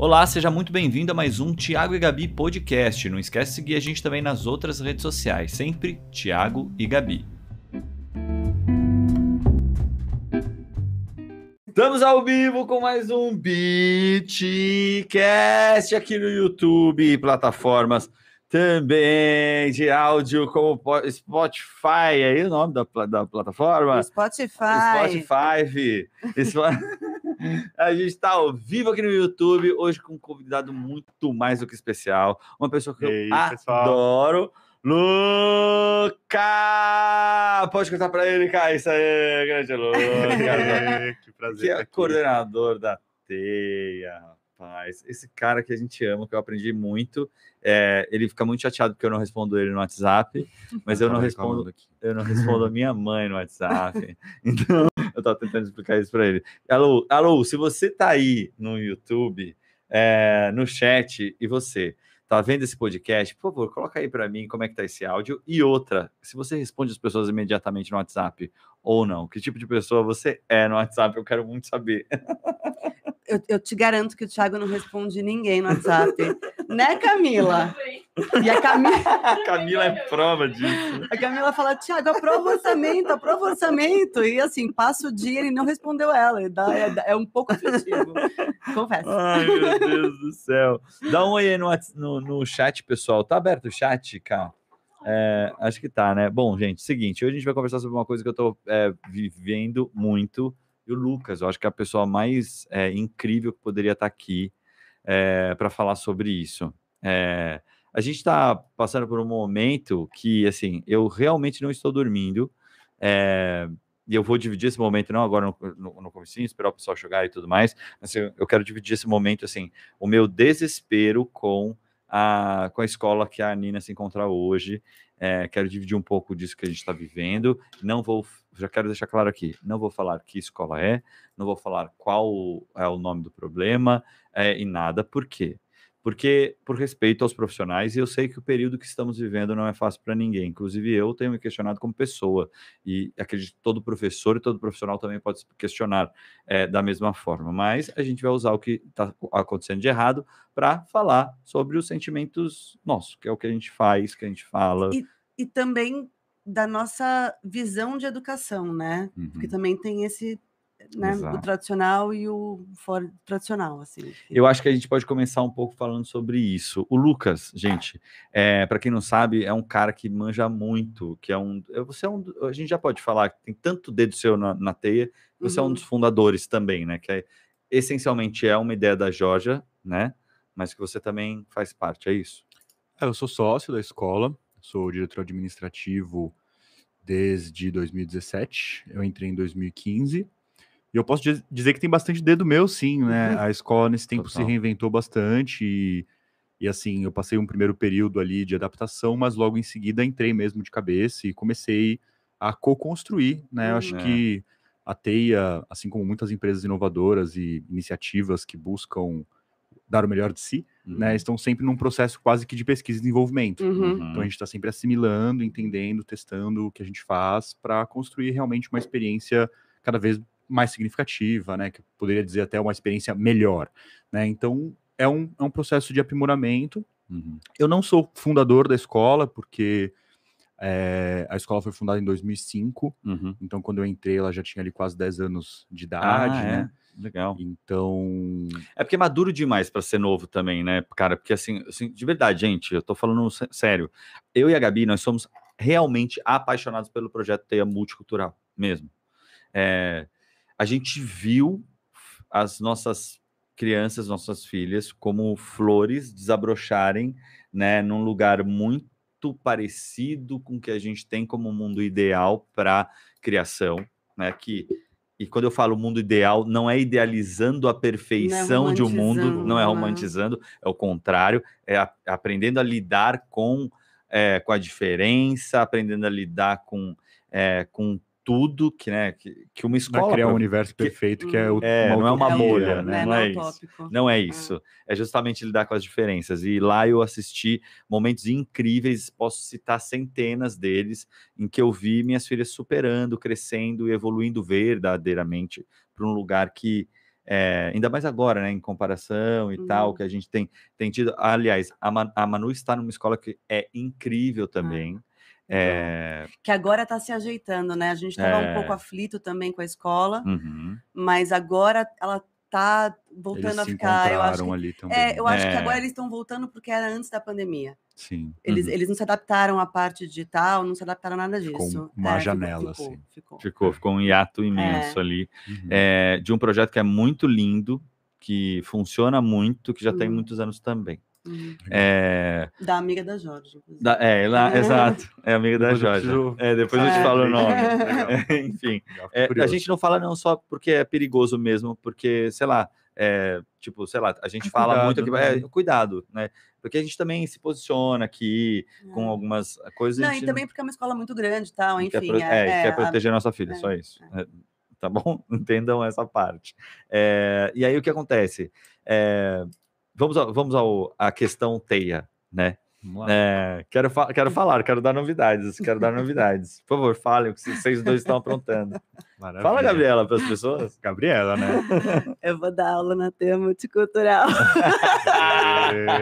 Olá, seja muito bem-vindo a mais um Tiago e Gabi podcast. Não esquece de seguir a gente também nas outras redes sociais, sempre Tiago e Gabi. Estamos ao vivo com mais um Beatcast aqui no YouTube, plataformas também de áudio como Spotify, é aí o nome da, da plataforma? Spotify. Spotify. A gente está ao vivo aqui no YouTube, hoje com um convidado muito mais do que especial, uma pessoa que eu adoro. Luca! Pode contar para ele, cara. Isso aí, grande Luca. que prazer. Que é coordenador da Teia, rapaz. Esse cara que a gente ama, que eu aprendi muito. É, ele fica muito chateado porque eu não respondo ele no WhatsApp, mas eu não respondo, eu não respondo a minha mãe no WhatsApp. Então, eu tava tentando explicar isso para ele. Alô, alô, se você tá aí no YouTube, é, no chat, e você tá vendo esse podcast, por favor, coloca aí para mim como é que tá esse áudio. E outra, se você responde as pessoas imediatamente no WhatsApp ou não, que tipo de pessoa você é no WhatsApp, eu quero muito saber. Eu, eu te garanto que o Thiago não responde ninguém no WhatsApp. né, Camila? E a Camila. a Camila é prova disso. A Camila fala: Tiago, aprova o orçamento, aprova o orçamento. E assim, passa o dia e não respondeu ela. É, é um pouco afetivo. Confesso. Ai, meu Deus do céu. Dá um oi no, no, no chat, pessoal. Tá aberto o chat, cara? É, acho que tá, né? Bom, gente, seguinte, hoje a gente vai conversar sobre uma coisa que eu tô é, vivendo muito. E o Lucas, eu acho que é a pessoa mais é, incrível que poderia estar tá aqui é, para falar sobre isso. É, a gente está passando por um momento que, assim, eu realmente não estou dormindo. É, e eu vou dividir esse momento, não agora no, no, no comecinho, esperar o pessoal chegar e tudo mais, mas eu, eu quero dividir esse momento, assim, o meu desespero com a, com a escola que a Nina se encontra hoje. É, quero dividir um pouco disso que a gente está vivendo. Não vou, já quero deixar claro aqui, não vou falar que escola é, não vou falar qual é o nome do problema é, e nada. Por quê? Porque por respeito aos profissionais, e eu sei que o período que estamos vivendo não é fácil para ninguém. Inclusive, eu tenho me questionado como pessoa, e acredito que todo professor e todo profissional também pode se questionar é, da mesma forma. Mas a gente vai usar o que está acontecendo de errado para falar sobre os sentimentos nossos, que é o que a gente faz, que a gente fala. E, e também da nossa visão de educação, né? Uhum. Porque também tem esse né, o tradicional e o fora tradicional, assim. Eu acho que a gente pode começar um pouco falando sobre isso. O Lucas, gente, é, para quem não sabe, é um cara que manja muito, que é um, você é um, a gente já pode falar que tem tanto dedo seu na, na teia, você uhum. é um dos uhum. fundadores também, né? Que é, essencialmente é uma ideia da Georgia, né? Mas que você também faz parte, é isso? É, eu sou sócio da escola, sou diretor administrativo desde 2017. Eu entrei em 2015 e eu posso dizer que tem bastante dedo meu, sim, né? Uhum. A escola nesse tempo Total. se reinventou bastante e, e, assim, eu passei um primeiro período ali de adaptação, mas logo em seguida entrei mesmo de cabeça e comecei a co-construir, né? Eu acho é. que a Teia, assim como muitas empresas inovadoras e iniciativas que buscam dar o melhor de si, né, uhum. né, estão sempre num processo quase que de pesquisa e desenvolvimento. Uhum. Então a gente está sempre assimilando, entendendo, testando o que a gente faz para construir realmente uma experiência cada vez mais significativa, né? Que poderia dizer até uma experiência melhor, né? Então é um, é um processo de aprimoramento. Uhum. Eu não sou fundador da escola, porque é, a escola foi fundada em 2005, uhum. então quando eu entrei ela já tinha ali quase 10 anos de idade, ah, né? É? Legal. Então. É porque é maduro demais para ser novo também, né, cara? Porque assim, assim, de verdade, gente, eu tô falando sério. Eu e a Gabi, nós somos realmente apaixonados pelo projeto Teia Multicultural, mesmo. É, a gente viu as nossas crianças, nossas filhas, como flores desabrocharem, né, num lugar muito parecido com o que a gente tem como mundo ideal para criação, né, que e quando eu falo mundo ideal, não é idealizando a perfeição é de um mundo, não é romantizando, é o contrário, é a, aprendendo a lidar com, é, com a diferença, aprendendo a lidar com, é, com tudo que, né, que, que uma escola. Vai criar um universo que, perfeito que é, o, é não é uma bolha, né? Não, é, isso. Não é isso. É justamente lidar com as diferenças. E lá eu assisti momentos incríveis, posso citar centenas deles, em que eu vi minhas filhas superando, crescendo e evoluindo verdadeiramente para um lugar que é, ainda mais agora, né, em comparação e uhum. tal, que a gente tem, tem tido. Aliás, a, Man, a Manu está numa escola que é incrível ah, também. É... Que agora está se ajeitando, né? A gente estava é... um pouco aflito também com a escola, uhum. mas agora ela tá voltando eles a ficar. Eu acho que, ali também. É, eu acho que é. agora eles estão voltando porque era antes da pandemia. Sim. Eles, uhum. eles não se adaptaram à parte digital, não se adaptaram a nada disso. Ficou uma é, janela, ficou, assim. Ficou, ficou, ficou um hiato imenso é. ali. Uhum. É, de um projeto que é muito lindo, que funciona muito, que já uhum. tem muitos anos também. Uhum. É... Da amiga da Jorge. Da, é, ela, exato. É amiga da Jorge. Preciso... É, depois eu te falo o nome. É, enfim. É, a gente não fala não só porque é perigoso mesmo, porque, sei lá, é, tipo, sei lá, a gente fala cuidado, muito aqui, né? é, cuidado, né? Porque a gente também se posiciona aqui é. com algumas coisas. Não, e também porque é uma escola muito grande e tal, enfim. Quer, pro... é, é, quer proteger a nossa filha, só isso. tá bom? Entendam essa parte. e aí o que acontece? Vamos ao, vamos ao, à questão teia, né? É, quero, fa quero falar, quero dar novidades, quero dar novidades. Por favor, falem o que vocês dois estão aprontando. Maravilha. Fala, Gabriela, para as pessoas. Gabriela, né? Eu vou dar aula na tema multicultural.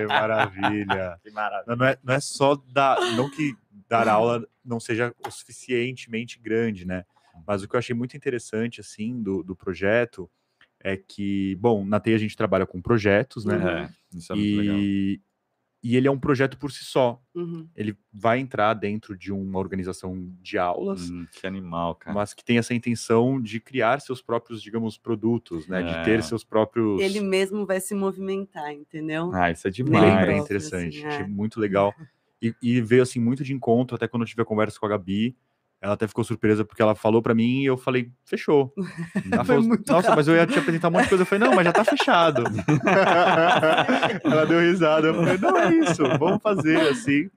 maravilha. Que maravilha. Não é, não é só dar, não que dar aula não seja o suficientemente grande, né? Mas o que eu achei muito interessante, assim, do, do projeto é que, bom, na TEI a gente trabalha com projetos, né? É, isso é e, muito legal e ele é um projeto por si só. Uhum. Ele vai entrar dentro de uma organização de aulas. Hum, que animal, cara. Mas que tem essa intenção de criar seus próprios, digamos, produtos, né? É. De ter seus próprios. Ele mesmo vai se movimentar, entendeu? Ah, isso é demais. Bem, interessante. Assim, é. Achei muito legal. E, e, veio assim muito de encontro, até quando eu tive a conversa com a Gabi. Ela até ficou surpresa porque ela falou para mim e eu falei, fechou. Ela falou, nossa, rápido. mas eu ia te apresentar um monte de coisa. Eu falei, não, mas já tá fechado. ela deu risada. Eu falei, não é isso, vamos fazer assim.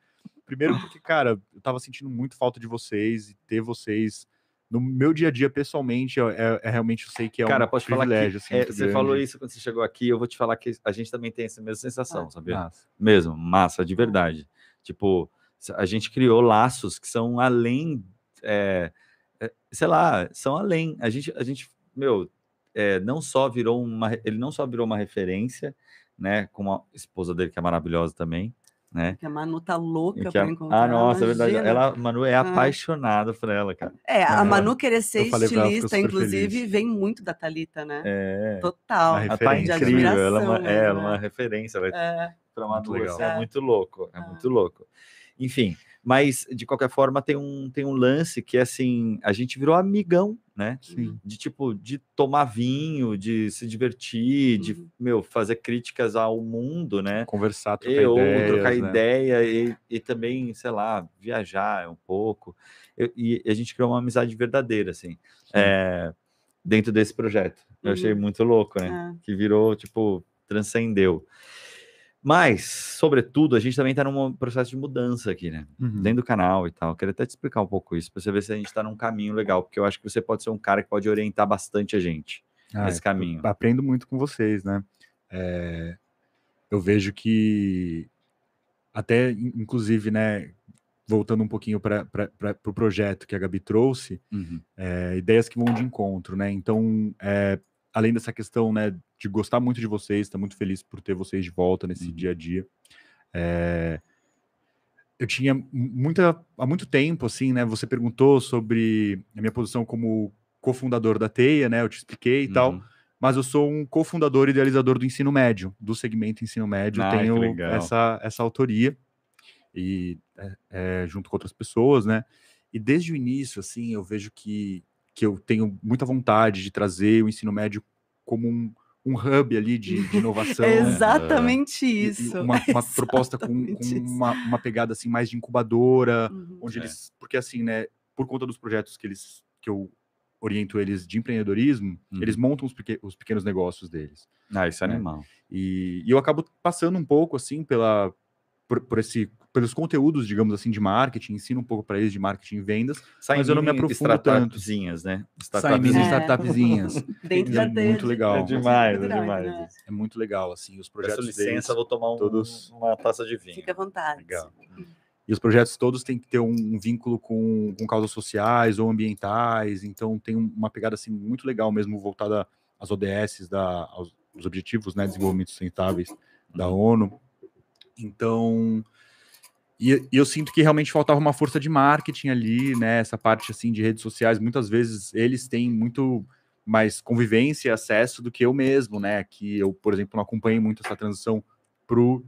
Primeiro porque, cara, eu tava sentindo muito falta de vocês e ter vocês no meu dia a dia, pessoalmente, é, é, é realmente eu sei que é Cara, um posso privilégio. Falar que, assim, é, você grande. falou isso quando você chegou aqui, eu vou te falar que a gente também tem essa mesma sensação, ah, sabia? Massa. Mesmo, massa, de verdade. Tipo, a gente criou laços que são além é, é, sei lá, são além. A gente, a gente meu, é, não só virou uma, ele não só virou uma referência, né, com a esposa dele que é maravilhosa também, né? Que a Manu tá louca para encontrar. Ah, nossa, é verdade. Ela, Manu é ah. apaixonada por ela, cara. É, a Manu querer ser estilista, inclusive, feliz. vem muito da Talita, né? É. Total. Ela tá incrível, ela é uma, é, é uma referência, é. para Manu, muito é muito louco, é muito louco. Enfim, mas, de qualquer forma, tem um, tem um lance que, assim, a gente virou amigão, né? Sim. De, tipo, de tomar vinho, de se divertir, uhum. de, meu, fazer críticas ao mundo, né? Conversar, trocar Eu, ideias, trocar né? ideia e, e também, sei lá, viajar um pouco. Eu, e a gente criou uma amizade verdadeira, assim, é, dentro desse projeto. Eu uhum. achei muito louco, né? É. Que virou, tipo, transcendeu. Mas, sobretudo, a gente também está num processo de mudança aqui, né? Uhum. Dentro do canal e tal. Eu queria até te explicar um pouco isso, para você ver se a gente está num caminho legal, porque eu acho que você pode ser um cara que pode orientar bastante a gente ah, nesse caminho. Aprendo muito com vocês, né? É, eu vejo que, até inclusive, né? Voltando um pouquinho para o pro projeto que a Gabi trouxe, uhum. é, ideias que vão de encontro, né? Então, é, além dessa questão, né, de gostar muito de vocês, estar tá muito feliz por ter vocês de volta nesse uhum. dia a dia. É, eu tinha muita, há muito tempo, assim, né, você perguntou sobre a minha posição como cofundador da Teia, né, eu te expliquei e uhum. tal, mas eu sou um cofundador e idealizador do ensino médio, do segmento ensino médio, ah, tenho essa, essa autoria, e é, é, junto com outras pessoas, né, e desde o início, assim, eu vejo que que eu tenho muita vontade de trazer o ensino médio como um, um hub ali de, de inovação. é exatamente isso. Uma, uma exatamente proposta com, com uma, uma, pegada assim mais de incubadora, uhum. onde é. eles, porque assim, né, por conta dos projetos que eles que eu oriento eles de empreendedorismo, uhum. eles montam os, pequ os, pequenos negócios deles. Ah, isso é né? animal. E, e eu acabo passando um pouco assim pela por, por esse pelos conteúdos, digamos assim, de marketing, ensino um pouco para eles de marketing e vendas, Saem mas eu não me aprofundo tanto. né? Startupzinhas. É. startupzinhas. Dentro da é muito legal. É demais, é demais. Né? É muito legal, assim, os projetos Peço licença, deles, vou tomar um, todos... uma taça de vinho. Fique à vontade. Legal. E os projetos todos têm que ter um vínculo com, com causas sociais ou ambientais, então tem uma pegada assim muito legal mesmo voltada as ODS, da, os Objetivos né, de Desenvolvimento Sustentáveis da ONU. Então, e, e, eu sinto que realmente faltava uma força de marketing ali, né? Essa parte assim de redes sociais, muitas vezes eles têm muito mais convivência e acesso do que eu mesmo, né? Que eu, por exemplo, não acompanhei muito essa transição pro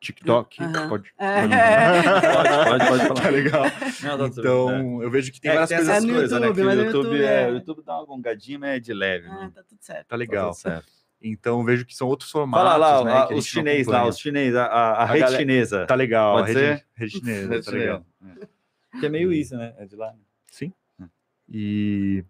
TikTok. Uhum. Pode, É. Pode, pode, pode falar. tá legal. Não, tá tudo Então, eu vejo que tem é. É, várias tem coisas. no coisas, né? YouTube, Que o YouTube, YouTube é, é- o YouTube dá uma gongadinha, mas é de leve. Ah, né? tá tudo certo. Tá legal. Tá tudo certo. Então, vejo que são outros formatos. Fala lá, né, a- que os chinês lá, os chinês, a, a, a rede galera- chinesa. Tá legal, Pode a ser? rede, rede chinesa, Rede tá legal. É. Que é meio isso, né? É de lá. Sim. E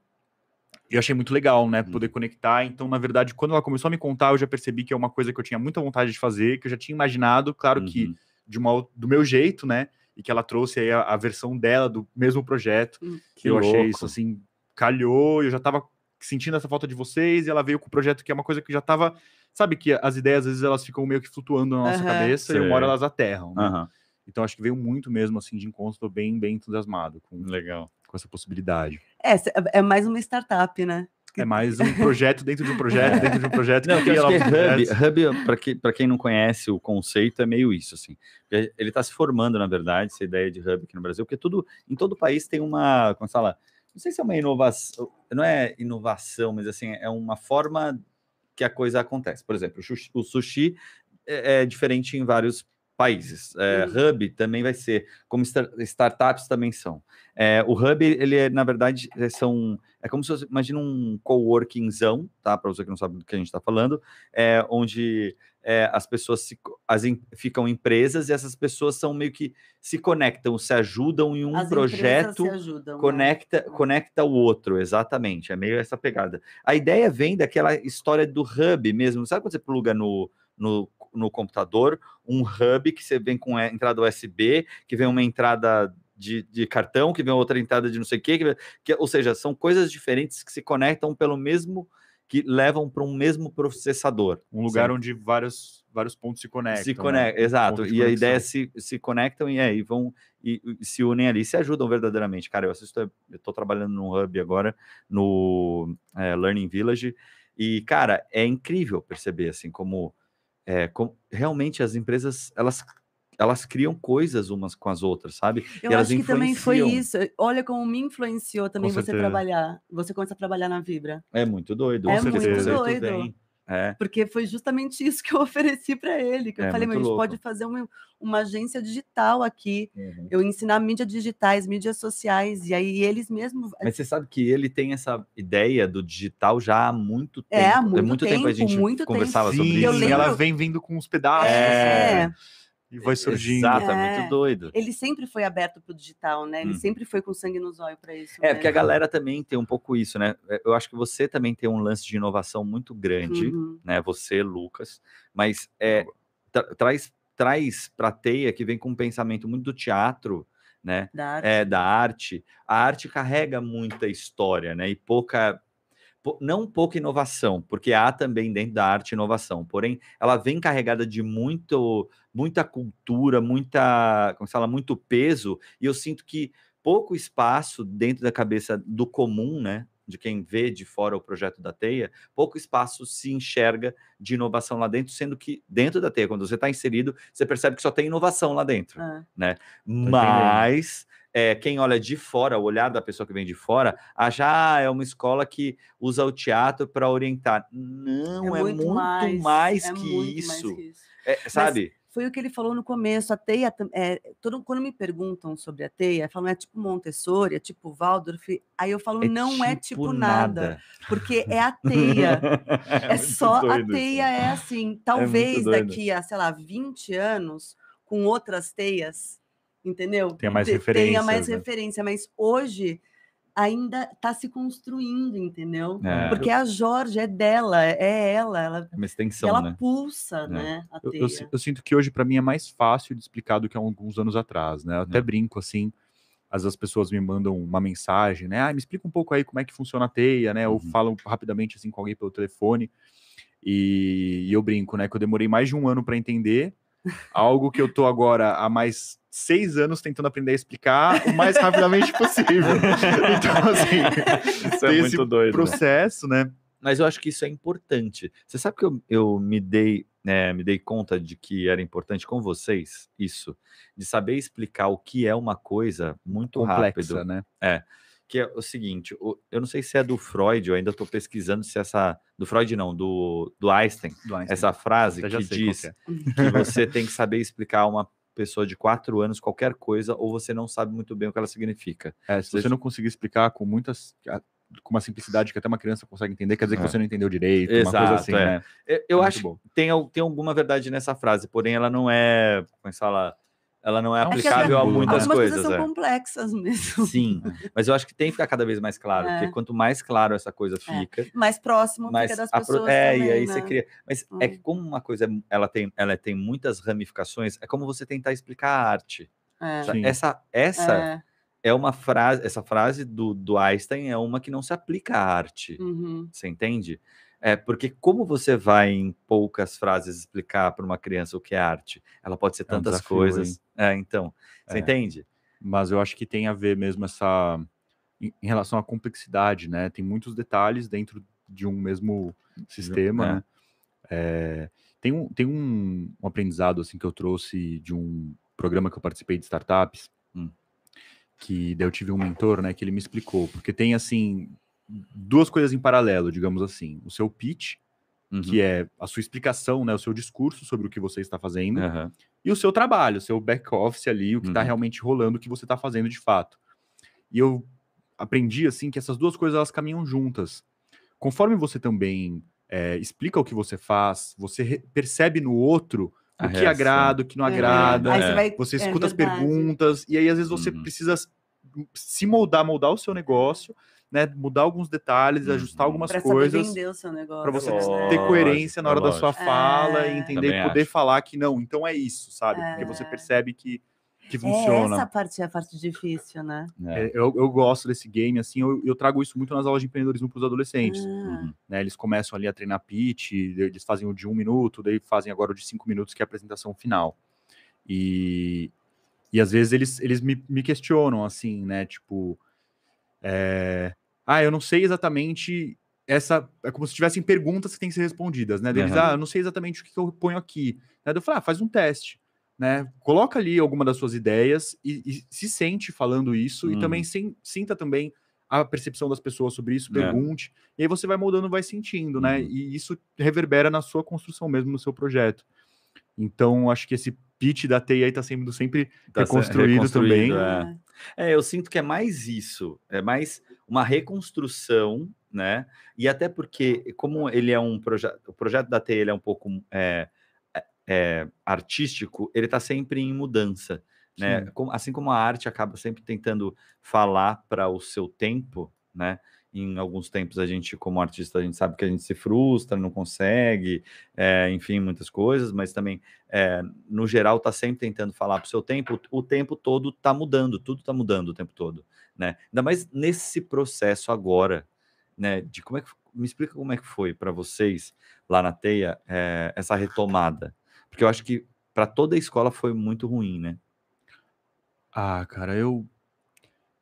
eu achei muito legal, né? Hum. Poder conectar. Então, na verdade, quando ela começou a me contar, eu já percebi que é uma coisa que eu tinha muita vontade de fazer, que eu já tinha imaginado, claro que Uhum. de uma, do meu jeito, né? E que ela trouxe aí a, a versão dela do mesmo projeto. Hum. Que eu achei louco. isso assim, calhou, eu já tava sentindo essa falta de vocês, e ela veio com o projeto que é uma coisa que já tava. Sabe que as ideias, às vezes, elas ficam meio que flutuando na nossa Aham. cabeça e uma hora elas aterram. Né? Aham, Então acho que veio muito mesmo assim de encontro, tô bem, bem entusiasmado com, Legal. com essa possibilidade. É, cê- é mais uma startup, né? É mais um projeto dentro de um projeto, dentro de um projeto Não, que eu acho que Hub. Hub para que, quem não conhece o conceito, é meio isso, assim. Ele está se formando, na verdade, essa ideia de Hub aqui no Brasil, porque tudo, em todo país tem uma, como se fala, não sei se é uma inovação, não é inovação, mas assim, é uma forma que a coisa acontece. Por exemplo, o sushi, é, é diferente em vários países. É, Hub também vai ser, como star- startups também são. É, o Hub, ele é, na verdade, é, são, é como se você, imagina um coworkingzão, tá? Para você que não sabe do que a gente está falando, é, onde é, as pessoas se, as ficam empresas e essas pessoas são meio que se conectam, se ajudam em um As projeto ajudam, né? conecta, conecta o outro, exatamente. É meio essa pegada. A ideia vem daquela história do hub mesmo. Sabe quando você pluga no, no, no computador um hub que você vem com a entrada USB, que vem uma entrada de, de cartão, que vem outra entrada de não sei o quê, que, que- ou seja, são coisas diferentes que se conectam pelo mesmo, que levam para um mesmo processador. Um lugar onde vários, vários pontos se conectam. se né? conectam, exato. Ponto de E a conexão. ideia é se, se conectam e aí vão e, e se unem ali, se ajudam verdadeiramente. Cara, eu assisto, eu estou trabalhando num hub agora, no é, Learning Village, e, cara, é incrível perceber, assim, como, é, como realmente as empresas, elas, elas criam coisas umas com as outras, sabe? Eu E elas acho que também foi isso. Olha como me influenciou também você trabalhar. Você começa a trabalhar na Vibra. É muito doido. É muito doido. vem. É, Porque foi justamente isso que eu ofereci para ele. Que eu É, falei, muito mas a gente louco. pode fazer uma, uma agência digital aqui. Uhum. Eu ensinar mídias digitais, mídias sociais. E aí eles mesmos. Mas você sabe que ele tem essa ideia do digital já há muito tempo. É, há muito tempo, a tempo, gente muito conversava tempo. sobre Sim, isso. lembro- ela vem vindo com uns pedaços É. assim, e vai surgindo. Exato, é É. muito doido. Ele sempre foi aberto para o digital, né? Ele Uhum. sempre foi com sangue nos olhos para isso. É, né? porque a galera também tem um pouco isso, né? Eu acho que você também tem um lance de inovação muito grande, Uhum. né? Você, Lucas, mas é, tra- traz, traz para a teia que vem com um pensamento muito do teatro, né? Da arte. É, da arte. A arte carrega muita história, né? E pouca. Não pouca inovação, porque há também dentro da arte inovação, porém ela vem carregada de muito, muita cultura, muita, como se fala, muito peso, e eu sinto que pouco espaço dentro da cabeça do comum, né? De quem vê de fora o projeto da Teia, pouco espaço se enxerga de inovação lá dentro, sendo que dentro da Teia, quando você está inserido, você percebe que só tem inovação lá dentro. Ah. Mas é, quem olha de fora, o olhar da pessoa que vem de fora, acha ah, é uma escola que usa o teatro para orientar. Não, é, muito, mais, é que, muito isso. mais que isso. É, sabe? Foi o que ele falou no começo. A teia, é, todo, quando me perguntam sobre a teia, falam é tipo Montessori, é tipo Waldorf. Aí eu falo, não é tipo nada, porque é a teia. É, muito só a doido teia isso. é assim. Talvez daqui a, sei lá, 20 anos, com outras teias, entendeu? Tenha mais Te- Tenha mais né? referência, mas hoje ainda está se construindo, entendeu? É. Porque a Jorge é dela, é ela, ela, É uma extensão, ela né? pulsa, né? A Eu, eu eu sinto que hoje, para mim, é mais fácil de explicar do que há alguns anos atrás, né? Eu até É. brinco assim. Às vezes as pessoas me mandam uma mensagem, né? Ah, me explica um pouco aí como é que funciona a teia, né? Ou Uhum. falam rapidamente assim com alguém pelo telefone. E, e eu brinco, né? Que eu demorei mais de um ano para entender algo que eu tô agora há mais seis anos tentando aprender a explicar o mais rapidamente possível. então, assim, Isso é muito esse doido. né? processo, né? mas eu acho que isso é importante. Você sabe que eu, eu me dei né, me dei conta de que era importante com vocês isso, de saber explicar o que é uma coisa muito Complexa, rápido. né? É, que é o seguinte, eu não sei se é do Freud, eu ainda estou pesquisando se essa do Freud não, do, do Einstein, Do Einstein. essa frase que diz que é. que você tem que saber explicar a uma pessoa de quatro anos qualquer coisa ou você não sabe muito bem o que ela significa. É, se Você- você não conseguir explicar com muitas. com uma simplicidade que até uma criança consegue entender, quer dizer que É. você não entendeu direito, uma Exato, coisa assim, é. né? Eu, eu Muito acho bom. que tem, tem alguma verdade nessa frase, porém ela não é, como é que fala? Ela não é É aplicável a muitas Algumas coisas. coisas são é. complexas mesmo. Sim, mas eu acho que tem que ficar cada vez mais claro, É. porque quanto mais claro essa coisa fica, Mais próximo mais fica das pessoas é, também, e aí né? você cria. Mas é Hum. que como uma coisa ela tem, ela tem muitas ramificações, é como você tentar explicar a arte. É. Essa, essa É. é. uma frase, essa frase do, do Einstein é uma que não se aplica à arte. Uhum. Você entende? É porque como você vai em poucas frases explicar para uma criança o que é arte? Ela pode ser É um tantas desafio, coisas. É, então, você É. entende? Mas eu acho que tem a ver mesmo essa. Em, em relação à complexidade, né? Tem muitos detalhes dentro de um mesmo sistema, é. né? É, tem um, tem um, um aprendizado assim que eu trouxe de um programa que eu participei de startups, Hum. que daí eu tive um mentor, né, que ele me explicou, porque tem assim duas coisas em paralelo, digamos assim, o seu pitch, Uhum. que é a sua explicação, né, o seu discurso sobre o que você está fazendo, Aham. e o seu trabalho, o seu back office ali, o que está Uhum. realmente rolando, o que você está fazendo de fato. E eu aprendi assim que essas duas coisas elas caminham juntas. Conforme você também é, explica o que você faz, você percebe no outro o que agrada, o que não É. agrada. É. você, vai, Você é escuta as perguntas e aí às vezes você Uhum. precisa se moldar, moldar o seu negócio, né? Mudar alguns detalhes, Uhum. ajustar algumas Pra saber coisas vender o seu negócio. para você né? ter Lógico, coerência na hora da sua lógico. fala É. e entender Também e poder acho. falar que não, então é isso, sabe? Porque você É. percebe que, que É, funciona. essa parte é a parte difícil, né? É. É, eu, eu gosto desse game, assim, eu, eu trago isso muito nas aulas de empreendedorismo para os adolescentes. Ah, Uhum. né? Eles começam ali a treinar pitch, eles fazem o de um minuto, daí fazem agora o de cinco minutos, que é a apresentação final. E, e às vezes eles, eles me, me questionam, assim, né? Tipo, é, ah, eu não sei exatamente essa. É como se tivessem perguntas que têm que ser respondidas, né? Deles, Aham. ah, eu não sei exatamente o que eu ponho aqui. Né? Eu falo, ah, faz um teste. Né? Coloca ali alguma das suas ideias e, e se sente falando isso e Uhum. também sem- sinta também a percepção das pessoas sobre isso, É. pergunte, e aí você vai moldando, vai sentindo, né? Uhum. E isso reverbera na sua construção mesmo, no seu projeto. Então, acho que esse pitch da TI aí tá sendo sempre Tá se- reconstruído também. é. É, eu sinto que é mais isso, é mais uma reconstrução, né? E até porque, como ele é um projeto, o projeto da TI é um pouco é, é, é, artístico, ele está sempre em mudança, né? Sim. Assim como a arte acaba sempre tentando falar para o seu tempo, né? Em alguns tempos a gente, como artista, a gente sabe que a gente se frustra, não consegue, é, enfim, muitas coisas, mas também é, no geral, está sempre tentando falar para o seu tempo, o tempo todo está mudando, tudo está mudando o tempo todo, né? Ainda mais nesse processo agora, né? De como é que me explica como é que foi para vocês lá na Teia é, essa retomada, porque eu acho que para toda a escola foi muito ruim, né? Ah, cara, eu.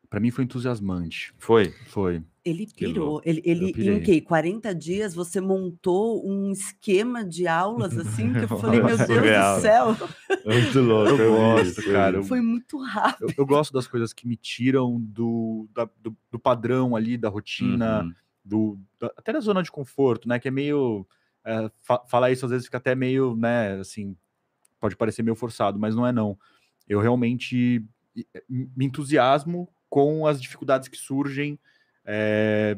Pra mim foi entusiasmante. Foi. Foi. Ele pirou. Ele, ele em que? 40 dias você montou um esquema de aulas assim que eu falei, meu Deus Surreal. do céu, Muito louco. Eu gosto, cara. foi muito rápido. Eu, eu gosto das coisas que me tiram do, da- do, do padrão ali, da rotina, Uhum. do, da- até da zona de conforto, né? Que é meio. é, fa- falar isso às vezes fica até meio, né? Assim, pode parecer meio forçado, mas não é não. Eu realmente me entusiasmo com as dificuldades que surgem é,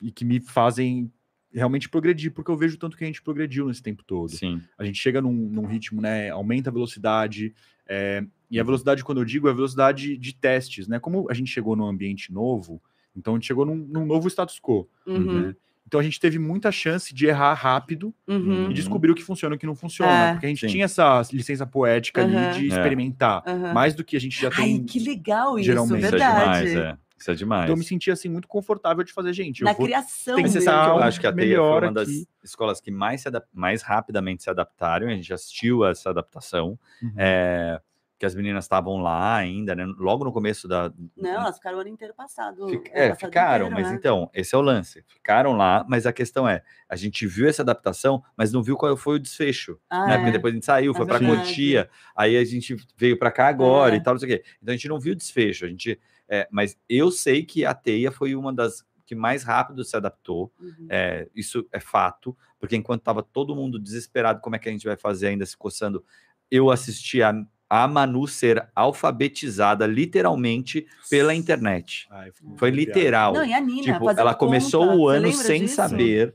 e que me fazem realmente progredir, porque eu vejo tanto que a gente progrediu nesse tempo todo Sim. a gente chega num, num ritmo, né? Aumenta a velocidade. é, e a velocidade, quando eu digo, é a velocidade de testes, né? Como a gente chegou num ambiente novo, então a gente chegou num, num novo status quo. Uhum, né? Então a gente teve muita chance de errar rápido uhum, e descobrir o que funciona e o que não funciona. É. porque a gente Sim. tinha essa licença poética Aham. ali de É. experimentar. Mais do que a gente já Ai, tem. que legal isso, geralmente. Isso é verdade. demais, é. Isso é demais. Então eu me sentia assim muito confortável de fazer, gente. Na eu vou criação tem que que eu acho que a Teia foi melhor uma das aqui. escolas que mais, se adap- mais rapidamente se adaptaram, a gente assistiu a essa adaptação. Uhum. É, que as meninas estavam lá ainda, né? Logo no começo da. Não, elas ficaram o ano inteiro passado. Fic- ano É, passado ficaram, inteiro, mas né? então, esse é o lance. Ficaram lá, mas a questão é, a gente viu essa adaptação, mas não viu qual foi o desfecho, Ah, né? é. Porque depois a gente saiu, É foi para. Cotia, aí a gente veio para cá agora É. e tal, não sei o quê. Então a gente não viu o desfecho, a gente, é, mas eu sei que a Teia foi uma das que mais rápido se adaptou, Uhum. é, isso é fato, porque enquanto estava todo mundo desesperado, como é que a gente vai fazer ainda se coçando, eu assisti a, a Manu ser alfabetizada literalmente pela internet. Ai, Foi literal. Não, e a Nina, tipo, ela começou conta, o ano sem disso? saber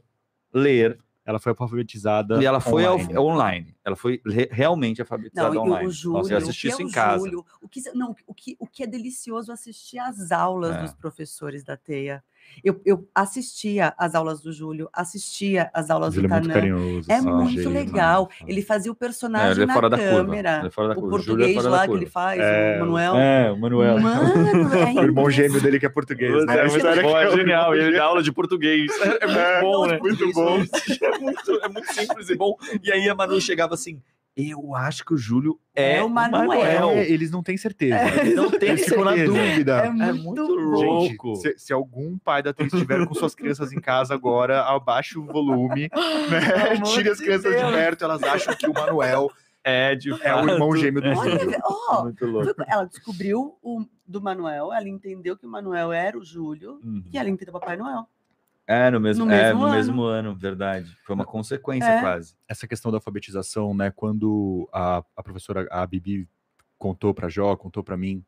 ler Ela foi alfabetizada e ela foi ao- online. online. Ela foi re- realmente alfabetizada Não, online. o Júlio, Nossa, eu assisti o que isso é em casa. Júlio, o que, não, o, que, o que é delicioso assistir às aulas É. dos professores da TEIA. Eu, eu assistia às aulas do Júlio, assistia às aulas Ele do é muito Tanã. carinhoso. É muito né? legal. Ele fazia o É, personagem ele é na curva. câmera. Ele é fora da O curva. Júlio é português da lá que curva. ele faz, É, o Manuel. É, o Manuel. Mano, é O irmão gêmeo dele que é português, né? é muito bom, é é o genial. E ele dá aula de português. É, é muito bom, né? Muito bom. É é muito simples e bom. E aí a Manu chegava assim: Eu acho que o Júlio é, É o Manuel. Manuel. É, eles não têm certeza. Eles não têm Eles ficam na certeza. dúvida. É É muito, muito bom. Gente, louco. se, se algum pai da atriz estiver com suas crianças em casa agora, abaixe o volume, né? Tire as de crianças de Deus. perto, elas acham que o Manuel É, de é o irmão gêmeo do Júlio. ó, Muito louco. ela descobriu o do Manuel, ela entendeu que o Manuel era o Júlio Uhum. e ela entendeu o Papai Noel. É, no mesmo, No é, mesmo no ano. mesmo ano, verdade. Foi uma consequência É. quase. Essa questão da alfabetização, né? Quando a, a professora, a Bibi, contou para Jó, contou para mim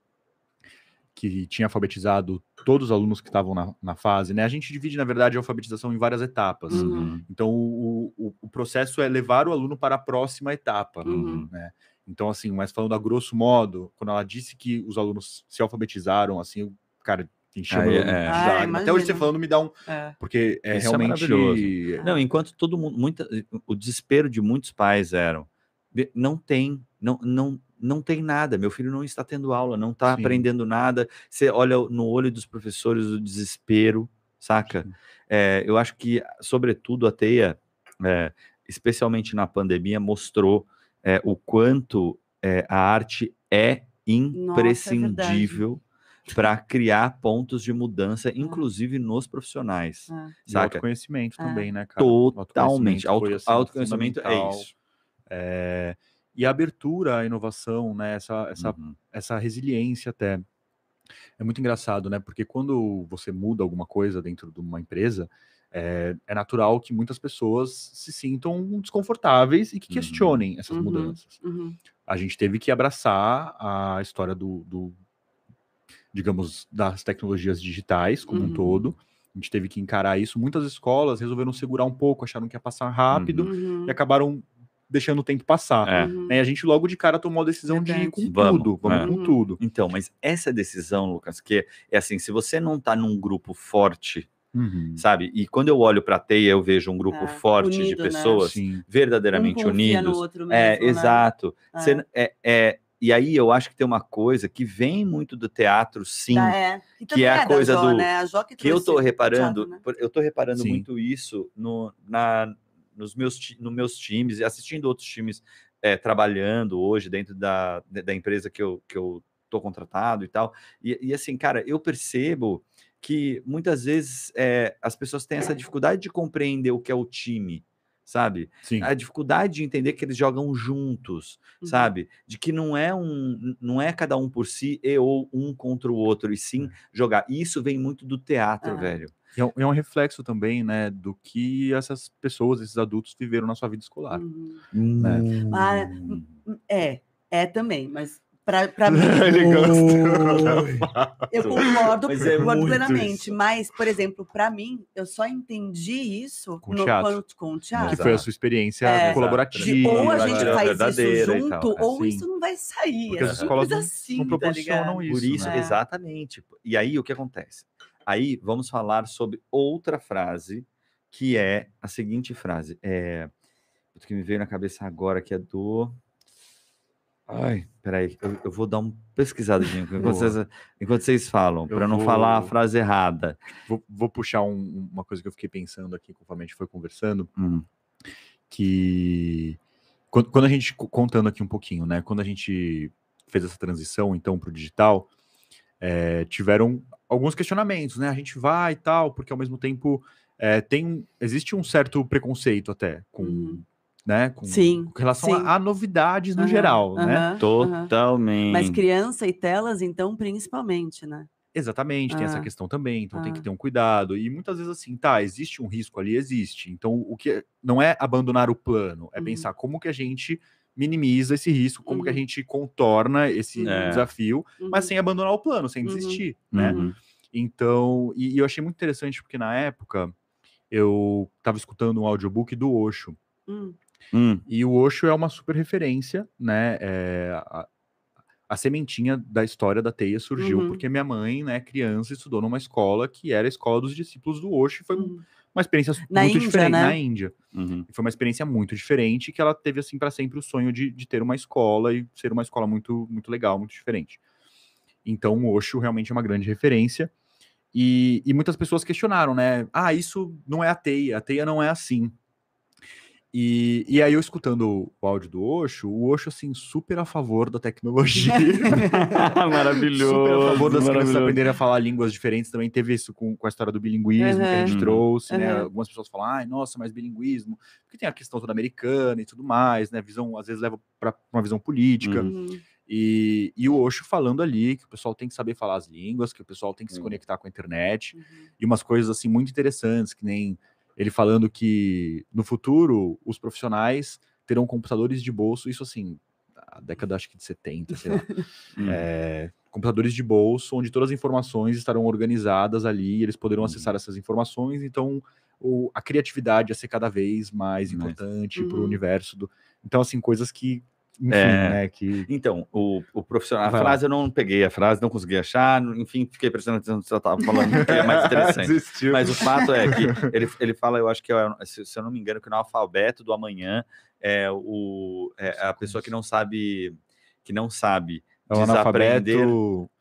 que tinha alfabetizado todos os alunos que estavam na, na fase, né? A gente divide, na verdade, a alfabetização em várias etapas. Uhum. Então, o, o, o processo é levar o aluno para a próxima etapa. Uhum. Né? Então, assim, mas falando a grosso modo, quando ela disse que os alunos se alfabetizaram, assim, cara, meu é. de Ah. Até hoje você falando me dá um. É. Porque é Isso é realmente. maravilhoso. Não, enquanto todo mundo, muita, o desespero de muitos pais eram, "Be- não tem, não, não, não tem nada. Meu filho não está tendo aula, não está Sim. aprendendo nada. Você olha no olho dos professores o desespero, saca? É, eu acho que, sobretudo, a Teia, é, especialmente na pandemia, mostrou é, o quanto é, a arte é imprescindível para criar pontos de mudança, inclusive nos profissionais. É. E Saca? autoconhecimento É. também, né, cara? Totalmente. autoconhecimento assim, autoconhecimento é isso. É, e a abertura à inovação, né? Essa, essa, Uhum. essa resiliência até. É muito engraçado, né? Porque quando você muda alguma coisa dentro de uma empresa, é, é natural que muitas pessoas se sintam desconfortáveis e que Uhum. questionem essas Uhum. mudanças. Uhum. A gente teve que abraçar a história do, do digamos, das tecnologias digitais como um Uhum. todo. A gente teve que encarar isso. Muitas escolas resolveram segurar um pouco, acharam que ia passar rápido Uhum. e acabaram deixando o tempo passar. É. Uhum. Né, E a gente logo de cara tomou a decisão de ir com. Vamos, tudo, vamos é. com Uhum. tudo. Então, mas essa decisão, Lucas, que é, é assim, se você não tá num grupo forte, Uhum. sabe? E quando eu olho para a teia, eu vejo um grupo É, forte de unido, né? pessoas Sim. verdadeiramente um confia no unidos. outro é, mesmo, né? exato. É. Você- é, é, e aí eu acho que tem uma coisa que vem muito do teatro, sim. Tá, é. Que é a da coisa Jó, do- Né? A que, que eu o reparando, teatro, né? eu tô reparando Sim. muito isso no, na, nos meus, no meus times, assistindo outros times é, trabalhando hoje dentro da, da empresa que eu, que eu tô contratado e tal. E, e assim, cara, eu percebo que muitas vezes é, as pessoas têm essa dificuldade de compreender o que é o time, sabe? Sim. A dificuldade de entender que eles jogam juntos, Uhum. sabe? De que não é um, não é cada um por si e ou um contra o outro, e sim jogar. E isso vem muito do teatro, É. velho. É um, é um reflexo também, né, do que essas pessoas, esses adultos viveram na sua vida escolar. Uhum. né? Ah, Hum. É, é também, mas pra, pra mim, Ele eu concordo, Mas é concordo plenamente. isso. Mas, por exemplo, pra mim, eu só entendi isso Com no, teatro. quando- com o teatro. Que foi a sua experiência É. De colaborativa. De ou a gente faz isso junto, é, ou sim. isso não vai sair. Porque é as escolas não- assim, não tá proporcionam ligado? isso. Por isso, né? exatamente. E aí, o que acontece? Aí, vamos falar sobre outra frase, que é a seguinte frase. É... o que me veio na cabeça agora, que é do... Ai, peraí, eu, eu vou dar uma pesquisadinha enquanto, vocês, enquanto vocês falam, para não falar a vou- frase errada. Vou, vou puxar um- uma coisa que eu fiquei pensando aqui conforme a gente foi conversando, Hum, que quando, quando a gente, co- contando aqui um pouquinho, né, quando a gente fez essa transição então para o digital, é, tiveram alguns questionamentos, né? A gente vai e tal, porque ao mesmo tempo é, tem existe um certo preconceito até com, uhum. Né? Com, sim, com relação sim. A, a, novidades no uhum, geral, uhum, né? Totalmente. Mas criança e telas, então, principalmente, né? Exatamente, tem essa questão também, então tem que ter um cuidado. E muitas vezes assim, tá, existe um risco ali, existe. Então, o que não é abandonar o plano, é uhum. pensar como que a gente minimiza esse risco, como uhum. que a uhum. gente contorna esse é. desafio, uhum. mas sem abandonar o plano, sem uhum. desistir, né? Uhum. Então, e, e, eu achei muito interessante porque na época eu estava escutando um audiobook do Osho. Hum. E o Osho é uma super referência, né? É, a, a, sementinha da história da teia surgiu uhum. porque minha mãe, né, criança, estudou numa escola que era a escola dos discípulos do Osho e foi uhum uma experiência na muito Índia, diferente né? na Índia. Uhum. Foi uma experiência muito diferente que ela teve assim para sempre o sonho de, de ter uma escola e ser uma escola muito muito legal, muito diferente. Então o Osho realmente é uma grande referência. E, e muitas pessoas questionaram, né? Ah, isso não é a teia, a teia não é assim. E, e aí eu escutando o áudio do Osho, o Osho, assim, super a favor da tecnologia. maravilhoso. Super a favor das crianças aprenderem a falar línguas diferentes. Também teve isso com, com a história do bilinguismo uhum. que a gente trouxe, uhum. né? Algumas pessoas falam, ai, nossa, mas bilinguismo. Porque tem a questão toda americana e tudo mais, né? Visão, às vezes leva para uma visão política. Uhum. E, e, o Osho falando ali que o pessoal tem que saber falar as línguas, que o pessoal tem que se conectar com a internet. Uhum. E umas coisas, assim, muito interessantes, que nem ele falando que no futuro os profissionais terão computadores de bolso, isso assim, a década acho que de 70, sei lá. é, computadores de bolso, onde todas as informações estarão organizadas ali, eles poderão uhum. acessar essas informações, então o, a criatividade ia ser cada vez mais importante uhum. para o universo. Do, então, assim, coisas que enfim, é, né, que... Então, o, o profissional, a Vai frase lá. eu não peguei a frase, não consegui achar, enfim, fiquei prestando atenção no que você estava falando, que é mais interessante. Mas o fato é que ele, ele fala, eu acho que, é, se, se eu não me engano, que no alfabeto do amanhã é, o, é a pessoa que não sabe, que não sabe é desaprender,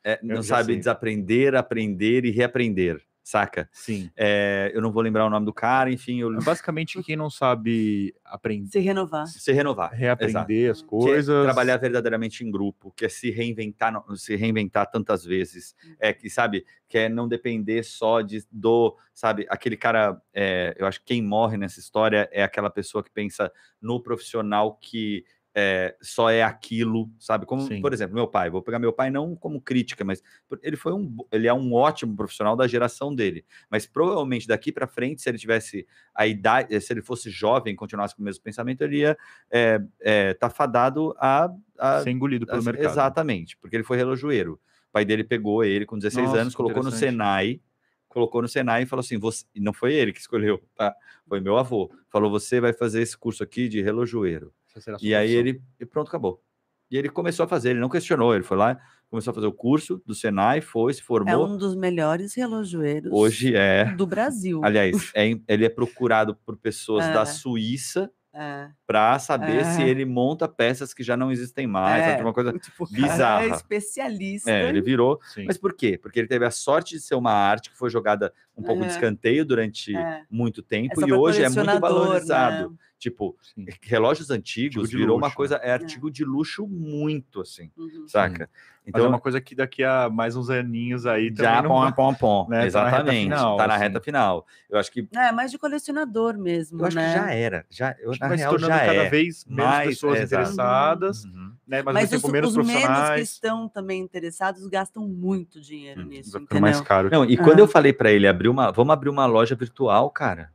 é, não sabe sei. desaprender, aprender e reaprender saca? Sim. É, eu não vou lembrar o nome do cara, enfim. Eu... Basicamente, quem não sabe aprender. Se renovar. Se renovar. Reaprender Exato. as coisas. Que é trabalhar verdadeiramente em grupo, que é se reinventar, se reinventar tantas vezes. Hum. É que, sabe, que é não depender só de, do, sabe, aquele cara. É, eu acho que quem morre nessa história é aquela pessoa que pensa no profissional que é, só é aquilo, sabe? Como, Sim. por exemplo, meu pai. Vou pegar meu pai não como crítica, mas ele foi um, ele é um ótimo profissional da geração dele. Mas provavelmente daqui para frente, se ele tivesse a idade, se ele fosse jovem, continuasse com o mesmo pensamento, ele ia é, é, tá fadado a, a ser engolido pelo a, mercado. Exatamente, porque ele foi relojoeiro. O pai dele pegou ele com 16 Nossa, anos, colocou no Senai colocou no Senai e falou assim: você... não foi ele que escolheu, tá? Foi meu avô. Falou: você vai fazer esse curso aqui de relojoeiro. E aí ele, e pronto, acabou. E ele começou a fazer, ele não questionou, ele foi lá, começou a fazer o curso do Senai, foi, se formou. É um dos melhores relojoeiros Hoje é. do Brasil. Aliás, é, ele é procurado por pessoas é. da Suíça é. para saber é. se ele monta peças que já não existem mais, é. uma coisa tipo, bizarra. é especialista. É, ele virou. Sim. Mas por quê? Porque ele teve a sorte de ser uma arte que foi jogada um pouco de é. escanteio durante é. muito tempo e hoje é muito valorizado. Né? Tipo, Sim. relógios antigos virou luxo, uma coisa, é artigo de luxo muito, assim, uhum. saca? Então, Mas é uma coisa que daqui a mais uns aninhos aí já pom, não... pom, pom. Né? Exatamente, tá na, final, tá na assim. reta final. Eu acho que... É, mais de colecionador mesmo, Eu acho né? que já era, já, eu, na real, se tornando já cada é. vez menos mais, pessoas interessadas, uhum. né? Mas, Mas os, menos os profissionais. menos que estão também interessados gastam muito dinheiro hum, nisso, mais caro. Não, e quando eu falei para ele abrir uma, vamos abrir uma loja virtual, cara.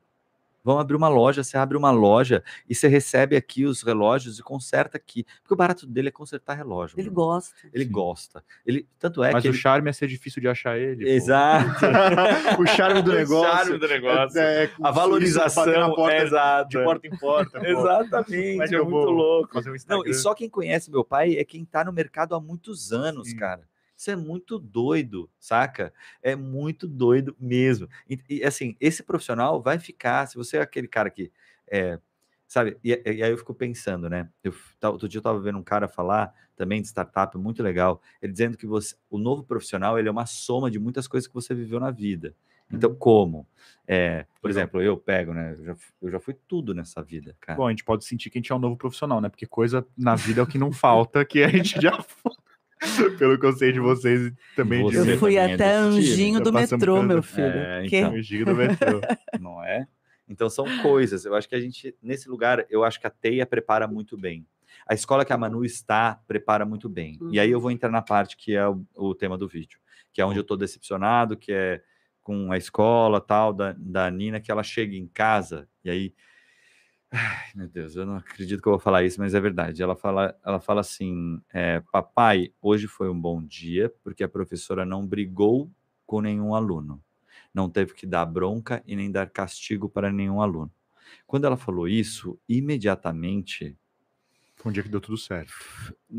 Vamos abrir uma loja, você abre uma loja e você recebe aqui os relógios e conserta aqui. Porque o barato dele é consertar relógio. Ele gosta. Ele Sim. gosta. Ele, tanto é Mas que. o ele... charme é ser difícil de achar ele. Exato. o charme do negócio. O charme do negócio. É, é, a valorização porta, é, exato. de porta em porta. Exatamente. É, é muito louco. Um Não, e só quem conhece meu pai é quem está no mercado há muitos anos, Sim. cara. Isso é muito doido, saca? É muito doido mesmo. E, e, assim, esse profissional vai ficar, se você é aquele cara que. É, sabe? E, e, aí eu fico pensando, né? Eu, outro dia eu estava vendo um cara falar também de startup, muito legal, ele dizendo que você, o novo profissional ele é uma soma de muitas coisas que você viveu na vida. Então, uhum. como? É, por exemplo, eu pego, né? Eu já, eu já fui tudo nessa vida, cara. Bom, a gente pode sentir que a gente é um novo profissional, né? Porque coisa na vida é o que não falta, que a gente já foi. Pelo que eu sei de vocês também de Você Eu fui também é até tipo, anjinho tá do passando metrô, pelo- meu filho. É, Que- então. o Gigo do metrô. não é? Então são coisas. Eu acho que a gente, nesse lugar, eu acho que a teia prepara muito bem. A escola que a Manu está prepara muito bem. E aí eu vou entrar na parte que é o, o tema do vídeo, que é onde eu tô decepcionado, que é com a escola tal, da, da Nina, que ela chega em casa e aí. Ai, meu Deus, eu não acredito que eu vou falar isso, mas é verdade. Ela fala, ela fala assim: é, Papai, hoje foi um bom dia, porque a professora não brigou com nenhum aluno não teve que dar bronca e nem dar castigo para nenhum aluno. Quando ela falou isso, imediatamente, Foi um dia que deu tudo certo.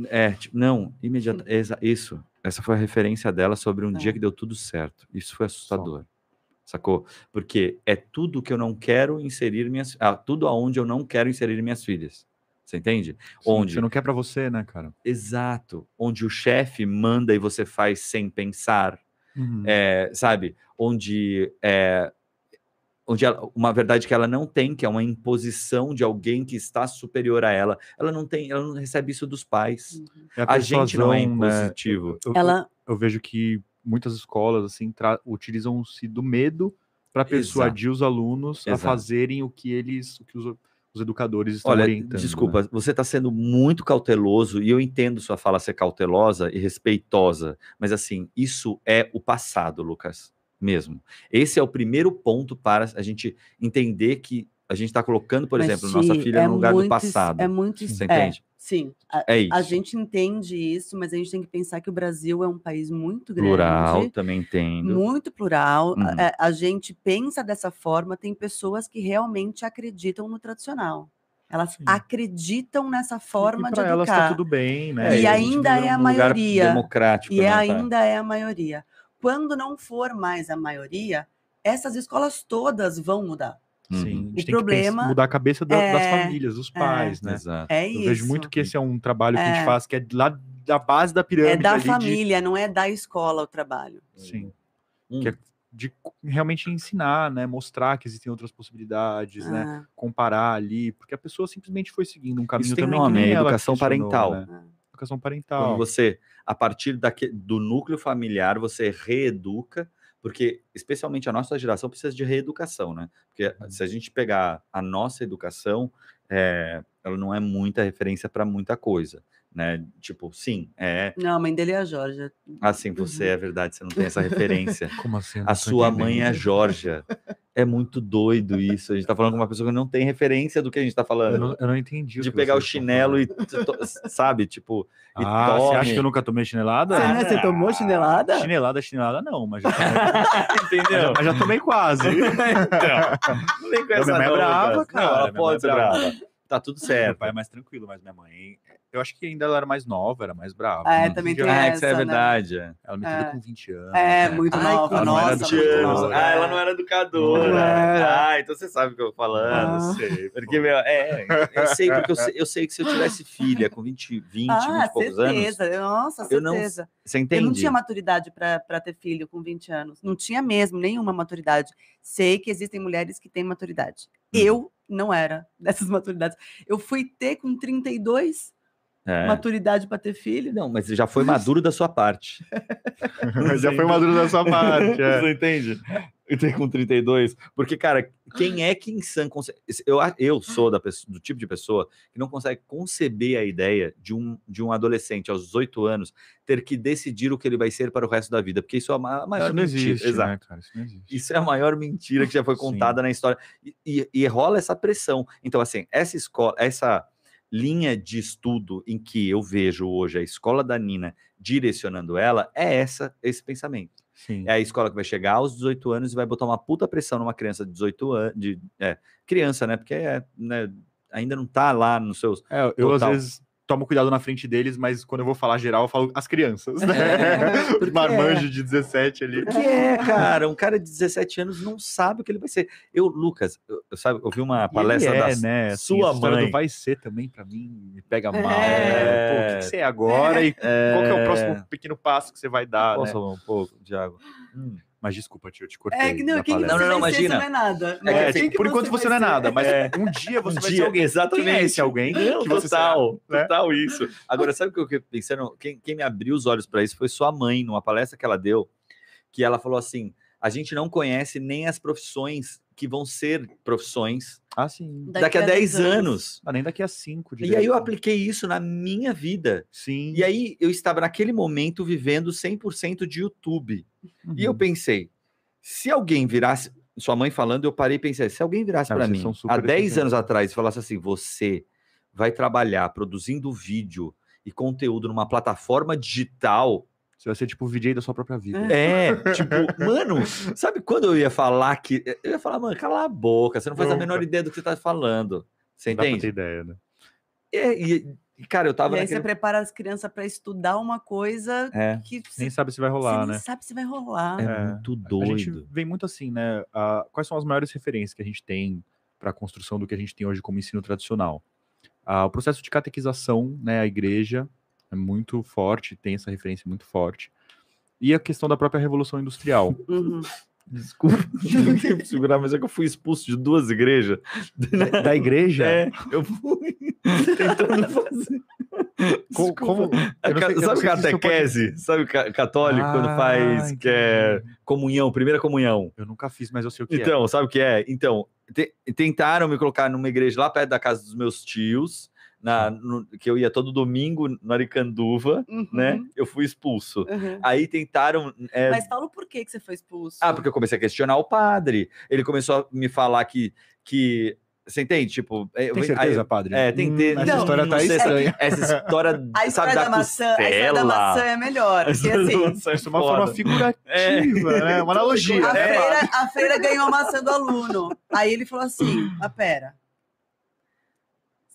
é, tipo, não, imediata, exa- isso, essa foi a referência dela sobre um dia É. que deu tudo certo. Isso foi assustador. Sacou? Porque é tudo que eu não quero inserir minhas, ah, tudo aonde eu não quero inserir minhas filhas. Você entende? Sim, Onde? Você não quer pra você, né, cara? Exato. Onde o chefe manda e você faz sem pensar. Uhum. é, sabe, onde é, onde ela- uma verdade que ela não tem, que é uma imposição de alguém que está superior a ela, ela não tem, ela não recebe isso dos pais. É A gente não é né? impositivo. Eu, Ela, eu vejo que muitas escolas assim utilizam-se do medo para persuadir os alunos a Exato. fazerem o que eles, o que os, os educadores estão Olha, orientando. desculpa, né? você está sendo muito cauteloso e eu entendo sua fala ser cautelosa e respeitosa, mas assim, isso é o passado, Lucas, mesmo. Esse é o primeiro ponto para a gente entender que a gente está colocando, por mas, exemplo, nossa Gi, filha é no lugar do muito- passado. É muito. Você é, entende? sim. A, É isso. a gente entende isso, mas a gente tem que pensar que o Brasil é um país muito grande. Plural, também entendo. Muito plural. Uhum. A, a gente pensa dessa forma, tem pessoas que realmente acreditam no tradicional. Elas Sim. acreditam nessa forma e de elas educar. tá tudo bem, né? E gente ainda é a maioria. democrático. E né, tá? ainda é a maioria. Quando não for mais a maioria, essas escolas todas vão mudar. Uhum. Sim, a gente O tem que problema pensar- mudar a cabeça da- das é- famílias, dos pais, né? Exato. É Eu isso. vejo muito que esse é um trabalho que a gente É. faz, que é lá da base da pirâmide. É da ali de- família, não é da escola o trabalho. Sim. Hum. Que é de realmente ensinar, né? Mostrar que existem outras possibilidades, né? Ah, Comparar ali, porque a pessoa simplesmente foi seguindo um caminho Isso tem também nome, que nem é ela educação parental. né? ah. Educação Quando parental. você, a partir daque- do núcleo familiar, você reeduca, porque especialmente a nossa geração precisa de reeducação, né? Porque Uhum. se a gente pegar a nossa educação, é, ela não é muita referência para muita coisa, né? Tipo, sim, é Não, a mãe dele é a Georgia. assim, você é verdade, você não tem essa referência. Como assim? Eu A sua mãe é a. Georgia. É muito doido isso. A gente tá falando com uma pessoa que não tem referência do que a gente tá Eu falando. não, eu não entendi. de que pegar o chinelo e, sabe, tipo, e Ah, você acha que eu nunca tomei chinelada? Você, né, você tomou chinelada? Chinelada, chinelada não, mas já tomei, mas entendeu? já- mas já tomei quase. Então, não vem com Minha essa mãe é brava, cara, Não, ela pode é ser brava. Tá tudo Meu certo. pai é mais tranquilo, mas minha mãe. Eu acho que ainda ela era mais nova, era mais brava. É, também tem Ah, essa, isso é né? verdade. é. Ela me É. teve com 20 anos. É, né? muito Ai, nova, não era nossa, 20 muito educadora. anos. nova. Ah, ela não era educadora. Não era. Ah, então você sabe o que eu tô falando. Ah. sei. Porque, meu, é, eu sei, porque eu sei, eu sei que se eu tivesse filha com 20, 20, 20 Ah, e poucos anos, certeza. Nossa, eu não certeza. você Eu entende? não tinha maturidade para ter filho com 20 anos. Não tinha mesmo nenhuma maturidade. Sei que existem mulheres que têm maturidade. Uhum. Eu não era dessas maturidades. Eu fui ter com 32 É. maturidade para ter filho. Não, mas já foi maduro da sua parte. Já foi maduro da sua parte. é. Você entende? Tenho com 32. Porque, cara, quem é que em sã conce- eu, eu sou da pessoa- do tipo de pessoa que não consegue conceber a ideia de um, de um adolescente aos 18 anos ter que decidir o que ele vai ser para o resto da vida. Porque isso é a ma- a maior Isso não mentira. existe, Exato. né, cara? Isso não existe. Isso é a maior mentira que já foi Sim. contada na história. E, e- e rola essa pressão. Então, assim, essa escola, essa linha de estudo em que eu vejo hoje a escola da Nina direcionando ela, é essa, esse pensamento. Sim. É a escola que vai chegar aos 18 anos e vai botar uma puta pressão numa criança de 18 anos, de, é, criança, né? Porque é, né, ainda não tá lá nos seus. É, eu Total. às vezes tomo cuidado na frente deles, mas quando eu vou falar geral, eu falo as crianças. É, Né? Os marmanjos de 17 ali. Que é, cara, um cara de 17 anos não sabe o que ele vai ser. Eu, Lucas, eu, eu sabe, eu vi uma palestra ele da é, né? assim, sua do mãe. vai ser também pra mim me pega mal. É. Pô, o que, que você é agora e qual é o É. próximo pequeno passo que você vai dar, Posso né? falar um pouco, Thiago? Hum. Mas desculpa, tio, eu te cortei. É não, quem que Não, não, ser, imagina. você não é nada. É, né? assim, Quem que Por enquanto você não é nada, mas É. um dia você Um vai dia, ser alguém. exatamente. Quem é esse alguém Não, que você total, será, né? total isso. Agora, sabe o que eu fiquei pensando? Quem, quem me abriu os olhos para isso foi sua mãe, numa palestra que ela deu, que ela falou assim: a gente não conhece nem as profissões que vão ser profissões Ah, sim. daqui, a 10 anos. Ah, nem daqui a cinco. E aí eu apliquei isso na minha vida. Sim. E aí eu estava naquele momento vivendo 100% de YouTube. E eu Uhum. pensei, se alguém virasse, sua mãe falando, eu parei e pensei, se alguém virasse para mim há 10 eficientes. anos atrás e falasse assim, você vai trabalhar produzindo vídeo e conteúdo numa plataforma digital, Você vai ser tipo o VJ da sua própria vida. é, tipo, mano, sabe quando eu ia falar que eu ia falar, mano, cala a boca, você não faz a menor ideia do que você tá falando. Você Não dá pra ter entende? ideia, né? É, e, e, cara, eu tava E aí você naquele... prepara as crianças para estudar uma coisa É, que Nem você, sabe se vai rolar, você nem né? sabe se vai rolar. é, É, muito A gente doido. vem muito assim, né? Quais são as maiores referências que a gente tem para a construção do que a gente tem hoje como ensino tradicional? Ah, o processo de catequização, né? A igreja é muito forte, tem essa referência muito forte. E a questão da própria revolução industrial. Uhum. Desculpa, não tenho que segurar, mas é que eu fui expulso de duas igrejas. da igreja? É, eu fui tentando fazer. Como- ca- sei- sabe sei se isso pode- catequese? Sabe ca- católico quando Ah, faz que é comunhão, primeira comunhão? Eu nunca fiz, mas eu sei o que é. Então, sabe o que é? Então, te- tentaram me colocar numa igreja lá perto da casa dos meus tios, na, no- que eu ia todo domingo no Aricanduva, Uhum. né? Eu fui expulso. Uhum. Aí tentaram. é, Mas fala o porquê que você foi expulso. Ah, porque eu comecei a questionar o padre. Ele começou a me falar que. que você entende? Tipo. eu- Tem aí- certeza, padre? É, tem que ter. essa Não, história tá estranha. Essa história, A sabe, história da, da, maçã, a história da maçã é melhor. Porque assim, Isso é uma forma Foda. figurativa, né? Uma analogia, a, né? freira, a freira ganhou a maçã do aluno. Aí ele falou assim: ah, pera.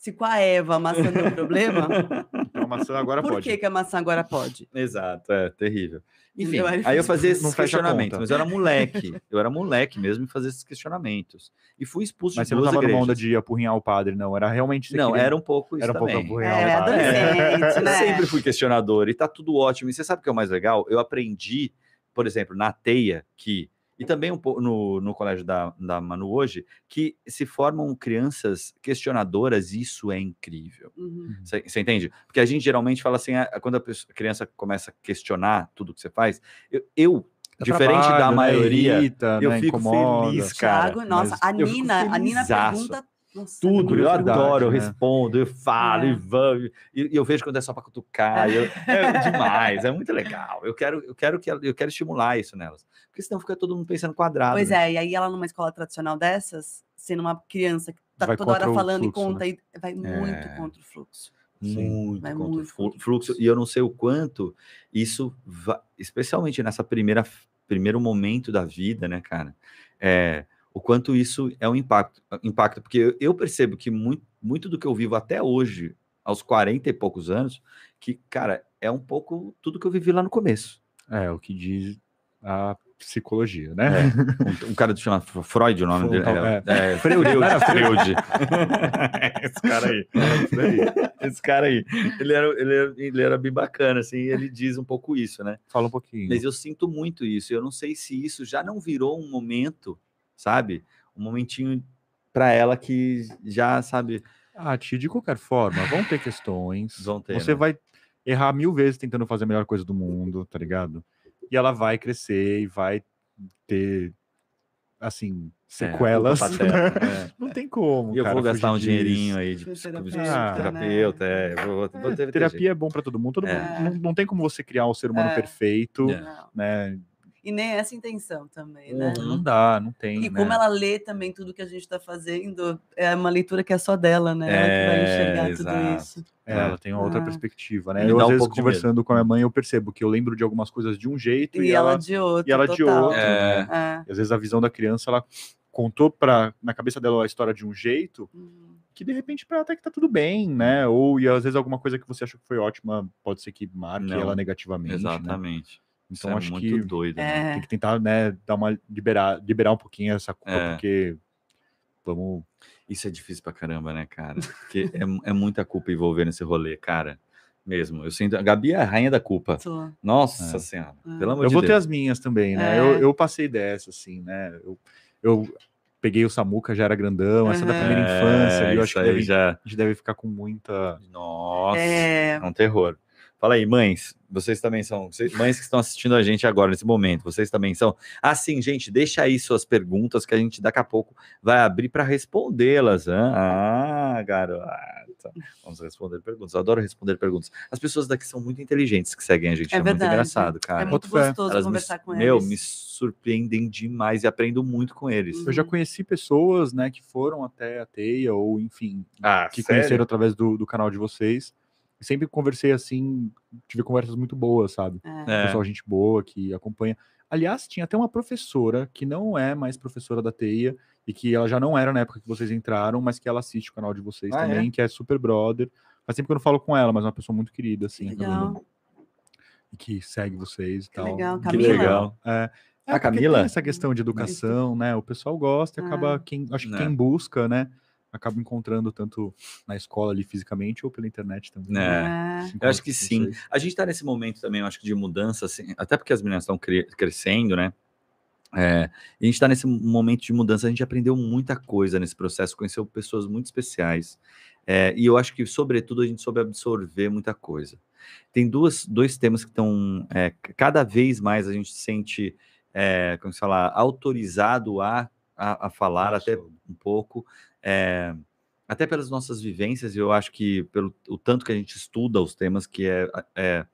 Se com a Eva a maçã deu problema, Então a maçã agora por pode. que, que a maçã agora pode? Exato, é terrível. Enfim? Aí eu fazia esses questionamentos, mas eu era moleque. Eu era moleque mesmo e fazia esses questionamentos. E fui expulso Mas de você não duas tava numa onda de apurrinhar o padre, não. Era realmente. Não, queria- era um pouco isso Era um pouco também. apurrinhar É, o padre. adolescente, Eu né? sempre fui questionador e tá tudo ótimo. E você sabe o que é o mais legal? Eu aprendi, por exemplo, na teia, que. E também um pouco no, no colégio da, da Manu hoje, que se formam crianças questionadoras, e isso é incrível. Uhum. Você você entende? Porque a gente geralmente fala assim, ah, quando a pessoa- a criança começa a questionar tudo que você faz, eu, eu, diferente da trabalho, né? maioria, Irrita, eu né? fico Incomoda. feliz, cara. Thiago, nossa, a eu fico Nina, a Nina pergunta nossa, Tudo, eu Curiosidade, adoro, eu né? respondo, eu falo, É. e vamos, e, eu vejo quando é só para cutucar, eu- é demais, é muito legal. Eu quero, eu quero que eu quero estimular isso nelas, porque senão fica todo mundo pensando quadrado. Pois né? é, e aí ela numa escola tradicional dessas, sendo uma criança que tá Vai toda hora falando fluxo, e conta, né? e vai muito É. contra o fluxo. Sim. muito Vai contra muito o fluxo, e eu não sei o quanto isso, va- especialmente nessa primeira primeiro momento da vida, né, cara? É, o quanto isso é um impacto, impacto porque eu, percebo que muito, muito do que eu vivo até hoje, aos 40 e poucos anos, que, cara, é um pouco tudo que eu vivi lá no começo. É, o que diz a psicologia, né? Um, um cara que chama Freud, o nome dele. É. É, é, Freud. Era Freud. Esse cara aí. Esse cara aí. Ele era, ele, era, ele era bem bacana, assim, e ele diz um pouco isso, né? Fala um pouquinho. Mas eu sinto muito isso. Eu não sei se isso já não virou um momento, sabe? Um momentinho para ela que já, sabe, Ah, tia, de qualquer forma, vão ter questões. Vão ter, Você né? vai errar mil vezes tentando fazer a melhor coisa do mundo, tá ligado? E ela vai crescer e vai ter, assim, sequelas. culpa paterna, é. Não tem como. E eu cara, vou gastar um fugir dinheirinho disso. aí de Com psico- terapeuta, terapeuta, né? é. Vou, vou, vou ter Terapia é bom pra todo mundo. Todo É. mundo não, não tem como você criar um ser humano É. perfeito, É. Né? E nem essa intenção também, né? Uhum. Não dá, não tem. E né? como ela lê também tudo que a gente está fazendo, é uma leitura que é só dela, né? Ela que vai É, enxergar exato. tudo isso. É, ela tem uma outra Ah. perspectiva, né? Me Eu, às um vezes, de conversando com a minha mãe, eu percebo que eu lembro de algumas coisas de um jeito E, e, ela, ela, de outro. e ela de total. outro. É. né? É. E às vezes a visão da criança, ela contou pra, na cabeça dela a história de um jeito Uhum. que de repente pra ela até que tá tudo bem, né? Ou e às vezes alguma coisa que você achou que foi ótima pode ser que marque Não. ela negativamente. né? Então Isso é acho muito que doido. né? É. tem que tentar, né, dar uma liberar, liberar um pouquinho essa culpa, É. porque vamos Isso é difícil pra caramba, né, cara? Porque é, é muita culpa envolvendo esse rolê, cara. mesmo. Eu sinto. A Gabi é a rainha da culpa. Sou. Nossa É. senhora. É. Pelo amor Eu de vou ter Deus. as minhas também, né? É. Eu, eu passei dessa, assim, né? Eu, eu peguei o Samuca, já era grandão, essa da primeira infância. É, eu acho que deve, já. a gente deve ficar com muita. Nossa. É... É, um terror. Fala aí, mães. Vocês também são. vocês- mães que estão assistindo a gente agora, nesse momento, vocês também são. Ah, sim, gente, deixa aí suas perguntas que a gente daqui a pouco vai abrir para respondê-las. Ah, garota. Vamos responder perguntas. Eu adoro responder perguntas. As pessoas daqui são muito inteligentes que seguem a gente. É É, muito engraçado, cara. é muito gostoso Elas me- conversar com meu, eles. me surpreendem demais e aprendo muito com eles. Eu já conheci pessoas, né, que foram até a Teia, ou enfim, Ah, que conheceram através do, do canal de vocês. Sempre conversei assim, tive conversas muito boas, sabe? É. É. Pessoal, gente boa que acompanha. Aliás, tinha até uma professora que não é mais professora da TEIA e que ela já não era na época que vocês entraram, mas que ela assiste o canal de vocês Ah, também, que é super brother. Faz tempo que eu não falo com ela, mas é uma pessoa muito querida, assim, Legal. e que segue vocês e Que tal. legal. Que Camila? legal. É, é A porque Camila? tem essa questão de educação, né? O pessoal gosta e acaba Ah. quem, acho que É. quem busca, né? Acaba encontrando tanto na escola ali fisicamente ou pela internet também. É. É. Se Eu acho que sim. A gente está nesse momento também, eu acho que de mudança, assim, até porque as meninas estão cre- crescendo, né? É, e a gente está nesse momento de mudança, a gente aprendeu muita coisa nesse processo, conheceu pessoas muito especiais. É, e eu acho que, sobretudo, a gente soube absorver muita coisa. Tem duas, dois temas que estão. é, cada vez mais a gente se sente, é, como se fala, autorizado a, a, a falar, até Nossa, um pouco, é, até pelas nossas vivências, e eu acho que pelo o tanto que a gente estuda os temas, que é, é,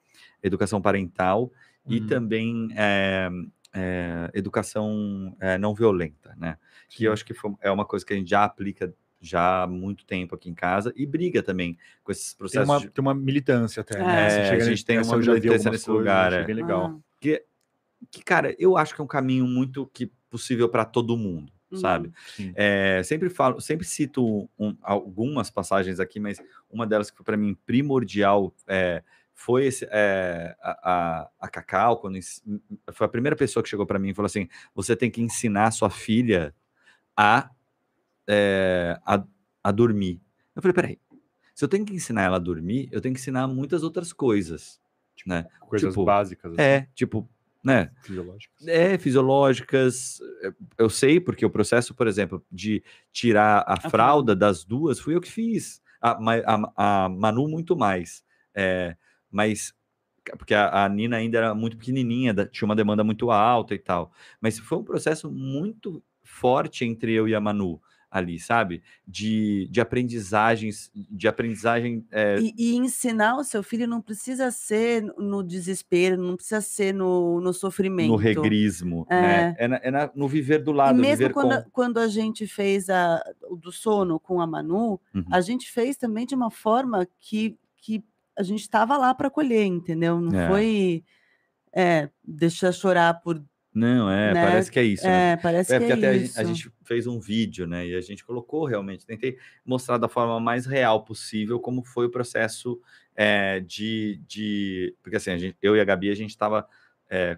educação parental e Uhum. também é, é, educação não violenta, né? Que eu sim. acho que foi- é uma coisa que a gente já aplica já há muito tempo aqui em casa e briga também com esses Tem processos uma, de- tem uma militância até, né? É, a gente tem uma militância nesse lugar, é. bem legal. Ah, que, cara, eu acho que é um caminho muito que possível para todo mundo? Uhum. Sim. É, sempre falo, sempre cito um- algumas passagens aqui, mas uma delas que foi para mim primordial é, foi esse, é, a, a, a Cacau, quando ens- foi a primeira pessoa que chegou para mim e falou assim: você tem que ensinar sua filha a, é, a, a dormir. Eu falei: peraí, se eu tenho que ensinar ela a dormir, eu tenho que ensinar muitas outras coisas, né? Coisas tipo, básicas, assim, É, tipo, né? fisiológicas. É, fisiológicas. é, Eu sei, porque o processo, por exemplo, de tirar a, fralda. fralda das duas, fui eu que fiz. A, a- a Manu, muito mais. É, mas. Porque a, a Nina ainda era muito pequenininha, da- tinha uma demanda muito alta e tal. Mas foi um processo muito forte entre eu e a Manu ali, sabe? De, de aprendizagens, de aprendizagem. é, E, e ensinar o seu filho não precisa ser no- desespero, não precisa ser no, no sofrimento. no regrismo, né? É, na- é na- no viver do E lado, mesmo viver quando, com. a- quando a gente fez a, o do sono com a Manu, Uhum. a gente fez também de uma forma que, que a gente estava lá para colher, entendeu? Não É. foi é, deixar chorar por. Não, é, né? parece que é isso. né? É, parece É, que porque é até a isso. gente, a gente fez um vídeo, né? E a gente colocou realmente, tentei mostrar da forma mais real possível como foi o processo é, de, de. Porque assim, a gente- eu e a Gabi, a gente estava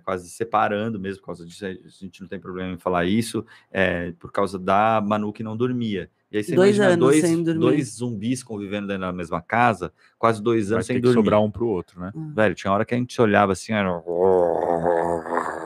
quase separando mesmo, por causa disso, a gente não tem problema em falar isso, é, por causa da Manu que não dormia. E aí você Dois imagina anos dois, sem dormir. dois zumbis convivendo dentro da mesma casa, quase dois Vai anos ter sem que dormir. sobrar um pro outro, né? Velho, tinha hora que a gente olhava assim, era...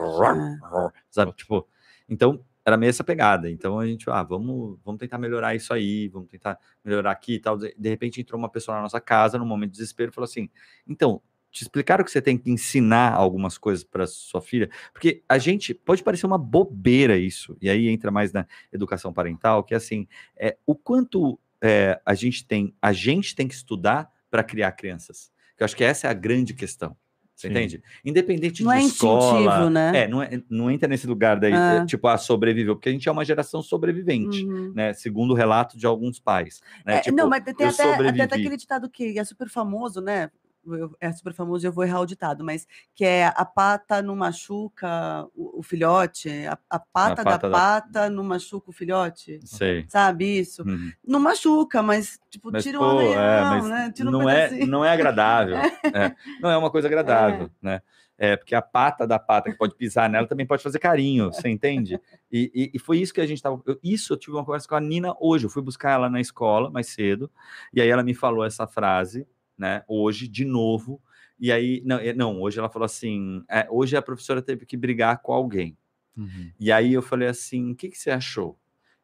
É. sabe? Tipo, então era meio essa pegada. Então a gente, ah, vamos, vamos tentar melhorar isso aí, vamos tentar melhorar aqui e tal. De repente entrou uma pessoa na nossa casa, num momento de desespero, e falou assim: então, te explicaram que você tem que ensinar algumas coisas para sua filha? Porque a gente pode parecer uma bobeira isso, e aí entra mais na educação parental, que é assim, é, o quanto é, a gente tem, a gente tem que estudar para criar crianças. Que eu acho que essa é a grande questão. Você Sim. entende? Independente Não de é escola, né? é, não, é, não entra nesse lugar daí, Ah. é, tipo, a sobreviveu, porque a gente é uma geração sobrevivente, Uhum. né? Segundo o relato de alguns pais. Né? É, tipo, não, mas tem até, até aquele ditado que é super famoso, né? Eu- é super famoso e eu vou errar o ditado, mas que é a pata não machuca o, o filhote, a, a pata, pata da da- pata não machuca o filhote, Sei. sabe isso? Uhum. Não machuca, mas tipo, Mas, tira pô, um é, né? Tira um não, é, não é agradável. é. Não é uma coisa agradável, né? É, porque a pata da pata que pode pisar nela também pode fazer carinho, você entende? E, e- e foi isso que a gente tava. eu- isso eu tive uma conversa com a Nina hoje. Eu fui buscar ela na escola mais cedo, e aí ela me falou essa frase, né? Hoje, de novo. E aí, não, é, não hoje ela falou assim: é, hoje a professora teve que brigar com alguém. Uhum. E aí eu falei assim: o que, que você achou?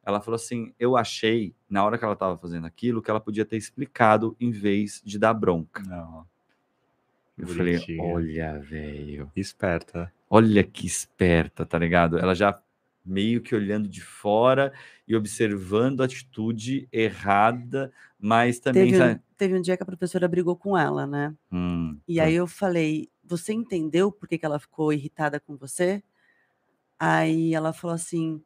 Ela falou assim: eu achei, na hora que ela estava fazendo aquilo, que ela podia ter explicado em vez de dar bronca. Não, Eu falei: olha, velho. esperta. Olha que esperta, tá ligado? Ela já meio que olhando de fora e observando a atitude errada, mas também. Teve, um- teve um dia que a professora brigou com ela, né? Hum, E aí eu falei, você entendeu por que, que ela ficou irritada com você? Aí ela falou assim,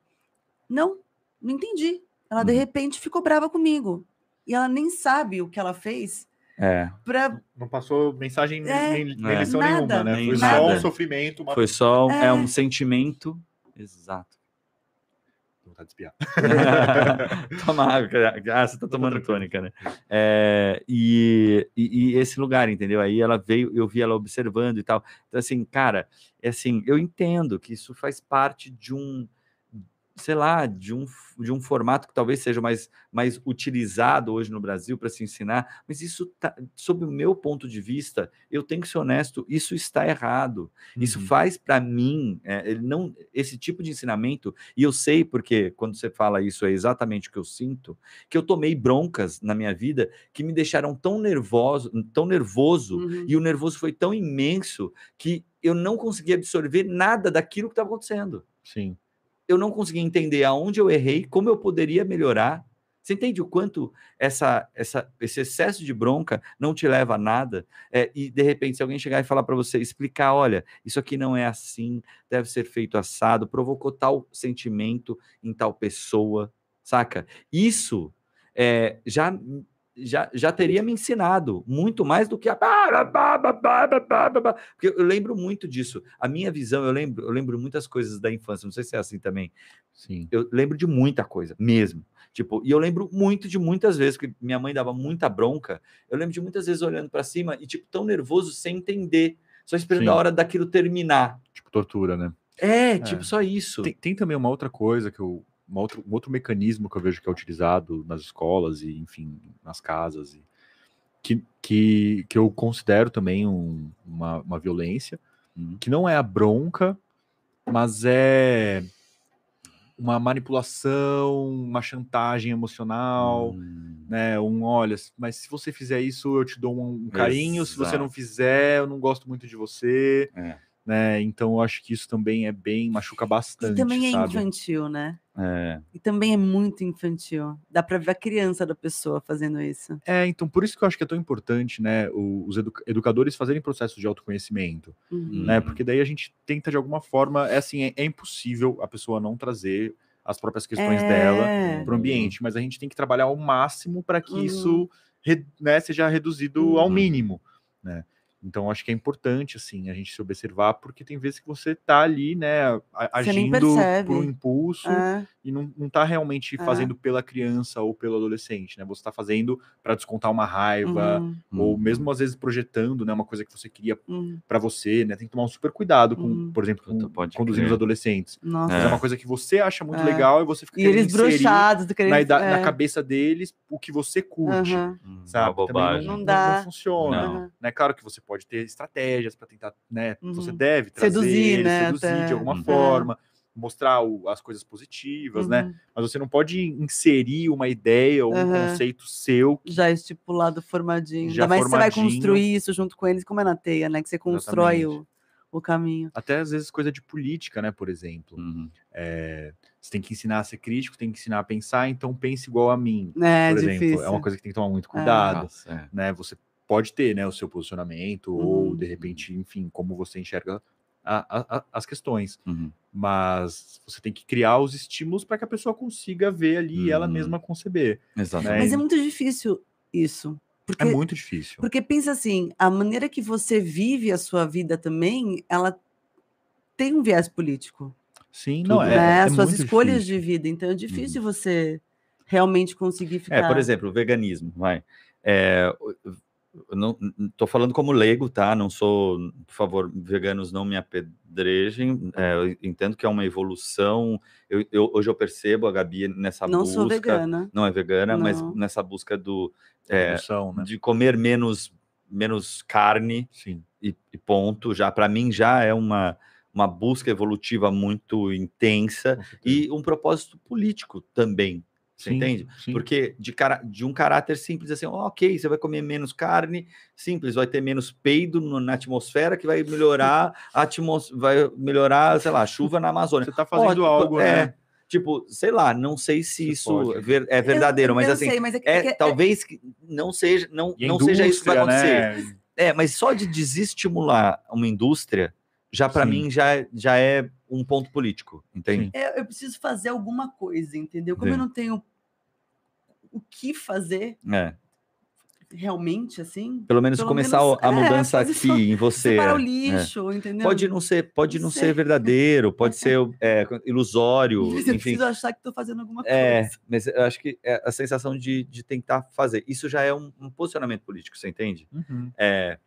não, não entendi. Ela de Uhum. repente ficou brava comigo. E ela nem sabe o que ela fez é, pra. Não passou mensagem É, nem, nem É. lição nada, nenhuma, né? nem Foi nada. só um sofrimento, uma foi só é. É. um sentimento. Exato. Vontade de espiar. Toma água. cara. Ah, você tá tomando tônica, né? É, e, e, e esse lugar, entendeu? Aí ela veio, eu vi ela observando e tal. Então, assim, cara, é assim, eu entendo que isso faz parte de um, sei lá, de um, de um formato que talvez seja mais, mais utilizado hoje no Brasil para se ensinar, mas isso, tá, sob o meu ponto de vista, eu tenho que ser honesto, isso está errado. Isso Uhum. faz para mim, é, ele não, esse tipo de ensinamento, e eu sei porque quando você fala isso é exatamente o que eu sinto, que eu tomei broncas na minha vida que me deixaram tão nervoso, tão nervoso, Uhum. e o nervoso foi tão imenso que eu não conseguia absorver nada daquilo que estava acontecendo. Sim. Eu não conseguia entender aonde eu errei, como eu poderia melhorar. Você entende o quanto essa, essa, esse excesso de bronca não te leva a nada? É, e de repente, se alguém chegar e falar para você, explicar, olha, isso aqui não é assim, deve ser feito assado, provocou tal sentimento em tal pessoa, saca? Isso é, já, já, já teria me ensinado muito mais do que a. Porque eu lembro muito disso. A minha visão, eu lembro, eu lembro muitas coisas da infância, não sei se é assim também Sim. eu lembro de muita coisa, mesmo. Tipo, e eu lembro muito de muitas vezes que minha mãe dava muita bronca. Eu lembro de muitas vezes olhando para cima e tipo tão nervoso sem entender, só esperando Sim. a hora daquilo terminar. Tipo tortura, né? É, tipo só isso. Tem, tem também uma outra coisa que eu. Uma outra- um outro mecanismo que eu vejo que é utilizado nas escolas e, enfim, nas casas, e, que, que, que eu considero também um- uma, uma violência, Uhum. que não é a bronca, mas é uma manipulação, uma chantagem emocional, Hum, né? Um, olha, mas se você fizer isso, eu te dou um, um carinho, se você não fizer, eu não gosto muito de você, É. né? Então eu acho que isso também é bem, machuca E bastante, também é sabe? infantil, né? É. E também é muito infantil. Dá pra ver a criança da pessoa fazendo isso. É, então por isso que eu acho que é tão importante, né, os edu- educadores fazerem processos de autoconhecimento, Uhum. né? Porque daí a gente tenta de alguma forma, é assim, é, é impossível a pessoa não trazer as próprias questões dela É. para o ambiente, mas a gente tem que trabalhar ao máximo para que Uhum. isso né, seja reduzido ao Uhum. mínimo, né? Então acho que é importante assim a gente se observar porque tem vezes que você tá ali, né, agindo por um impulso É. e não, não tá realmente É. fazendo pela criança ou pelo adolescente, né? Você tá fazendo para descontar uma raiva Uhum. ou Uhum. mesmo às vezes projetando, né, uma coisa que você queria Uhum. para você, né? Tem que tomar um super cuidado com, Uhum. por exemplo, com, pode conduzindo os adolescentes. Nossa. É É. uma coisa que você acha muito É. legal e você fica E eles broxados do querendo. na, ida- é. na cabeça deles o que você curte. Hum, uma sabe? Também bobagem. não, Não dá. não funciona. Não. Né? Claro que você pode ter estratégias para tentar, né? Você Uhum. deve trazer Seduzir, né, seduzir até. de alguma Uhum. forma, mostrar o- as coisas positivas, né? Uhum. Mas você não pode inserir uma ideia ou um conceito seu Já estipulado, formadinho. Já Ainda mais que você vai construir isso junto com eles, como é na teia, né? Que você constrói Exatamente. o, o caminho. até às vezes coisa de política, né? Por exemplo, Uhum. É, você tem que ensinar a ser crítico, tem que ensinar a pensar, então pense igual a mim. É, por exemplo, difícil. é uma coisa que tem que tomar muito cuidado, Nossa, é. né? Você pode ter, né, o seu posicionamento ou Uhum. de repente, enfim, como você enxerga a- a- a- as questões, Uhum. mas você tem que criar os estímulos para que a pessoa consiga ver ali e ela Uhum. mesma conceber. Exatamente. Mas é muito difícil isso. Porque, É muito difícil. porque pensa assim, a maneira que você vive a sua vida também, ela tem um viés político. Sim, Tudo, não é. né? é As suas muito escolhas difícil. de vida. Então é difícil você realmente conseguir ficar. É, por exemplo, o veganismo, vai. É, não estou falando como leigo, tá? Não sou, por favor, veganos não me apedrejem. É, eu entendo que é uma evolução. Eu, eu- hoje eu percebo a Gabi nessa Não busca. sou vegana. Não é vegana, mas Não. nessa busca do é, Evolução, né? de comer menos menos carne Sim. e, e ponto. Já para mim já é uma, uma busca evolutiva muito intensa e um propósito político também. Você Sim, entende? sim. Porque de, cara, de um caráter simples assim, ó, ok, você vai comer menos carne, simples, vai ter menos peido no- na atmosfera que vai melhorar a atmos vai melhorar, sei lá, a chuva na Amazônia. Você tá fazendo Ó, algo, é, né? Tipo, sei lá, não sei se Você isso pode. é é verdadeiro, Eu- mas eu assim, sei, mas é que- é, é é- talvez que não seja, não, não seja isso que vai acontecer. né? É, mas só de desestimular uma indústria, já para mim já, é- já é um ponto político, entende? É, eu preciso fazer alguma coisa, entendeu? Como Sim. eu não tenho o que fazer É. realmente, assim, Pelo menos Pelo começar menos, a é, mudança fazer aqui só- em você. separar o é, é. lixo, entendeu? Pode não ser, pode não, Não ser verdadeiro, pode ser é, ilusório, Mas eu enfim. preciso achar que estou fazendo alguma É, coisa. mas eu acho que é a sensação de, de tentar fazer. Isso já é um, um posicionamento político, você entende? Uhum. É,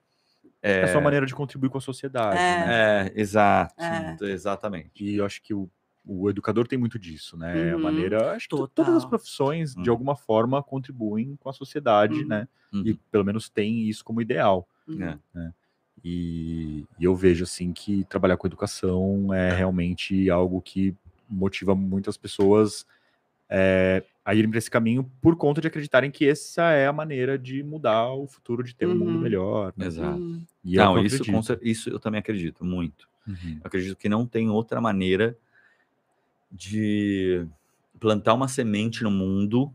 É a sua maneira de contribuir com a sociedade, É. né? é exato, É. exatamente. E eu acho que o, o educador tem muito disso, né? É a Uhum. maneira. Acho que to- todas as Total. profissões, Uhum. de alguma forma, contribuem com a sociedade, Uhum. né? Uhum. E pelo menos tem isso como ideal. Uhum. É. E, e eu vejo assim que trabalhar com educação é realmente algo que motiva muitas pessoas é, a irem para esse caminho por conta de acreditarem que essa é a maneira de mudar o futuro, de ter um mundo Uhum. melhor. né? Exato. Uhum. E é Não, que eu isso, isso eu também acredito muito. Uhum. Eu acredito que não tem outra maneira de plantar uma semente no mundo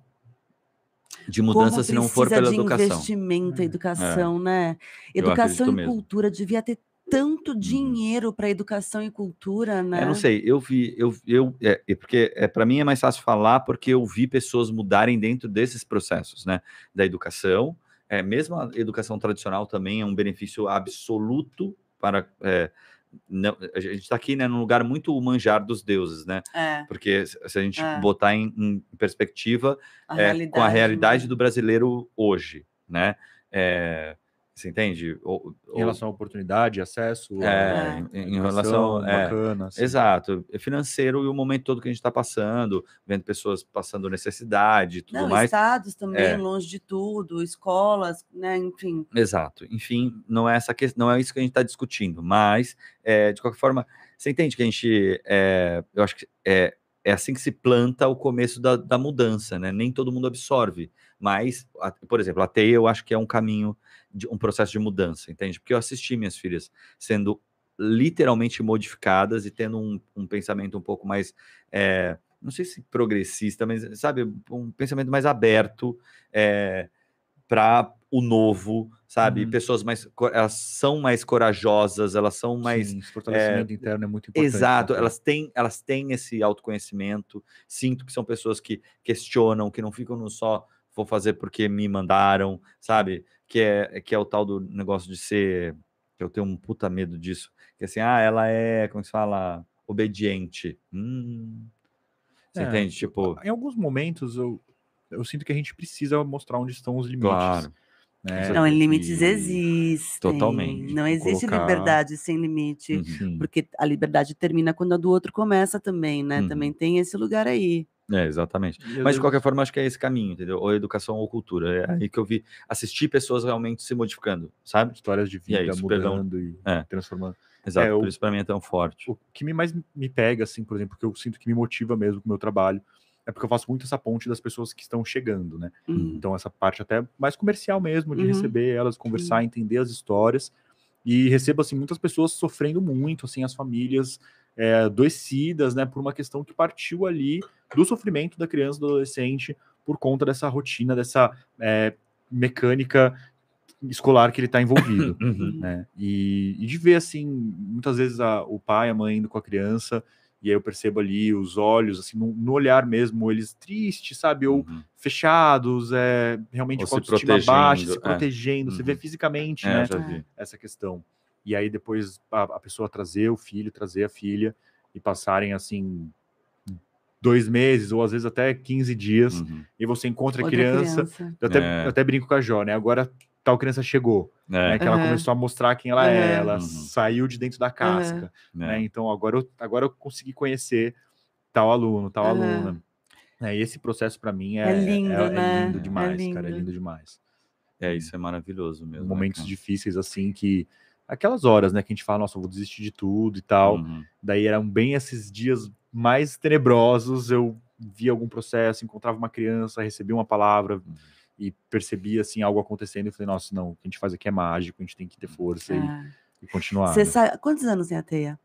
de mudança se não for pela de educação. investimento, É. educação, né? Eu Educação acredito e mesmo. cultura devia ter tanto dinheiro para educação e cultura, né? Eu não sei, eu vi, eu, eu é, é porque é, para mim é mais fácil falar porque eu vi pessoas mudarem dentro desses processos, né? Da educação, é, mesmo a educação tradicional também é um benefício absoluto para. é, não- a gente está aqui né, num lugar muito manjar dos deuses, né? É, Porque se a gente É. botar em, em perspectiva a é, com a realidade né? do brasileiro hoje, né? É, você entende? O- Em o- relação à oportunidade, acesso, É, em- em relação- é, bacana, assim. Exato, é financeiro e o momento todo que a gente está passando, vendo pessoas passando necessidade e tudo Não, mais. estados também, É. longe de tudo, escolas, né? Enfim. Exato. Enfim, não é essa que, não é isso que a gente está discutindo, mas é, de qualquer forma, você entende que a gente, é, eu acho que é, é assim que se planta o começo da, da mudança, né? Nem todo mundo absorve, mas, a- por exemplo, a TEI eu acho que é um caminho, de, um processo de mudança, entende? Porque eu assisti minhas filhas sendo literalmente modificadas e tendo um, um pensamento um pouco mais, é, não sei se progressista, mas sabe, um pensamento mais aberto, é, para o novo, sabe? Uhum. Pessoas mais, elas são mais corajosas, elas são mais Sim, esse fortalecimento interno é muito importante. Exato, né? elas têm, elas têm esse autoconhecimento. Sinto que são pessoas que questionam, que não ficam no só vou fazer porque me mandaram, sabe? Que é, que é o tal do negócio de ser. que Eu tenho um puta medo disso. Que assim, ah, ela é, como se fala, obediente. Hum, você É, entende? Tipo, Em alguns momentos eu, eu sinto que a gente precisa mostrar onde estão os limites. claro. né? Não, limites E- existem. Totalmente. Não existe Colocar- liberdade sem limite. Uhum. Porque a liberdade termina quando a do outro começa também, né? Uhum. Também tem esse lugar aí. É, exatamente. Às Mas de qualquer forma, acho que é esse caminho, entendeu? Ou educação ou cultura. É aí que eu vi assistir pessoas realmente se modificando, sabe? histórias de E é vida isso, perdão. mudando e É. transformando. Exato, É, por o- isso para mim é tão forte. O que me mais me pega, assim, por exemplo, que eu sinto que me motiva mesmo com o meu trabalho, é porque eu faço muito essa ponte das pessoas que estão chegando, né? Uhum. Então, essa parte até mais comercial mesmo, de Uhum. receber elas, conversar, entender as histórias. E recebo, assim, muitas pessoas sofrendo muito, assim, as famílias é, adoecidas, né, por uma questão que partiu ali do sofrimento da criança, do adolescente, por conta dessa rotina, dessa é, mecânica escolar que ele está envolvido. Uhum. né? E, e de ver assim, muitas vezes a- o pai, a mãe indo com a criança, e aí eu percebo ali os olhos, assim, no, no olhar mesmo, eles tristes, sabe? Ou Uhum. fechados, é, realmente Ou com a se autoestima baixa, protegendo, se é. protegendo, você vê Uhum. fisicamente, É, né? Essa questão. E aí depois a, a pessoa trazer o filho, trazer a filha, e passarem assim dois meses, ou às vezes até 15 dias, Uhum. e você encontra a criança. criança. Eu até, É. eu até brinco com a Jó, né? Agora tal criança chegou É, né, que ela Aham. começou a mostrar quem ela é, Aham. ela Uhum. saiu de dentro da casca, né? é. Então agora eu, agora eu consegui conhecer tal aluno, tal aluna. né, e esse processo para mim é, É lindo, é, é né? lindo É demais, cara, é lindo. lindo demais. É, isso é maravilhoso mesmo. né, momentos cara? difíceis assim que aquelas horas, né, que a gente fala, nossa, eu vou desistir de tudo e tal. Uhum. Daí eram bem esses dias mais tenebrosos, eu via algum processo, encontrava uma criança, recebia uma palavra Uhum. e percebia assim algo acontecendo e falei, nossa, não, o que a gente faz aqui é mágico, a gente tem que ter força e, É. e continuar. Você né? sabe, quantos anos tem a teia?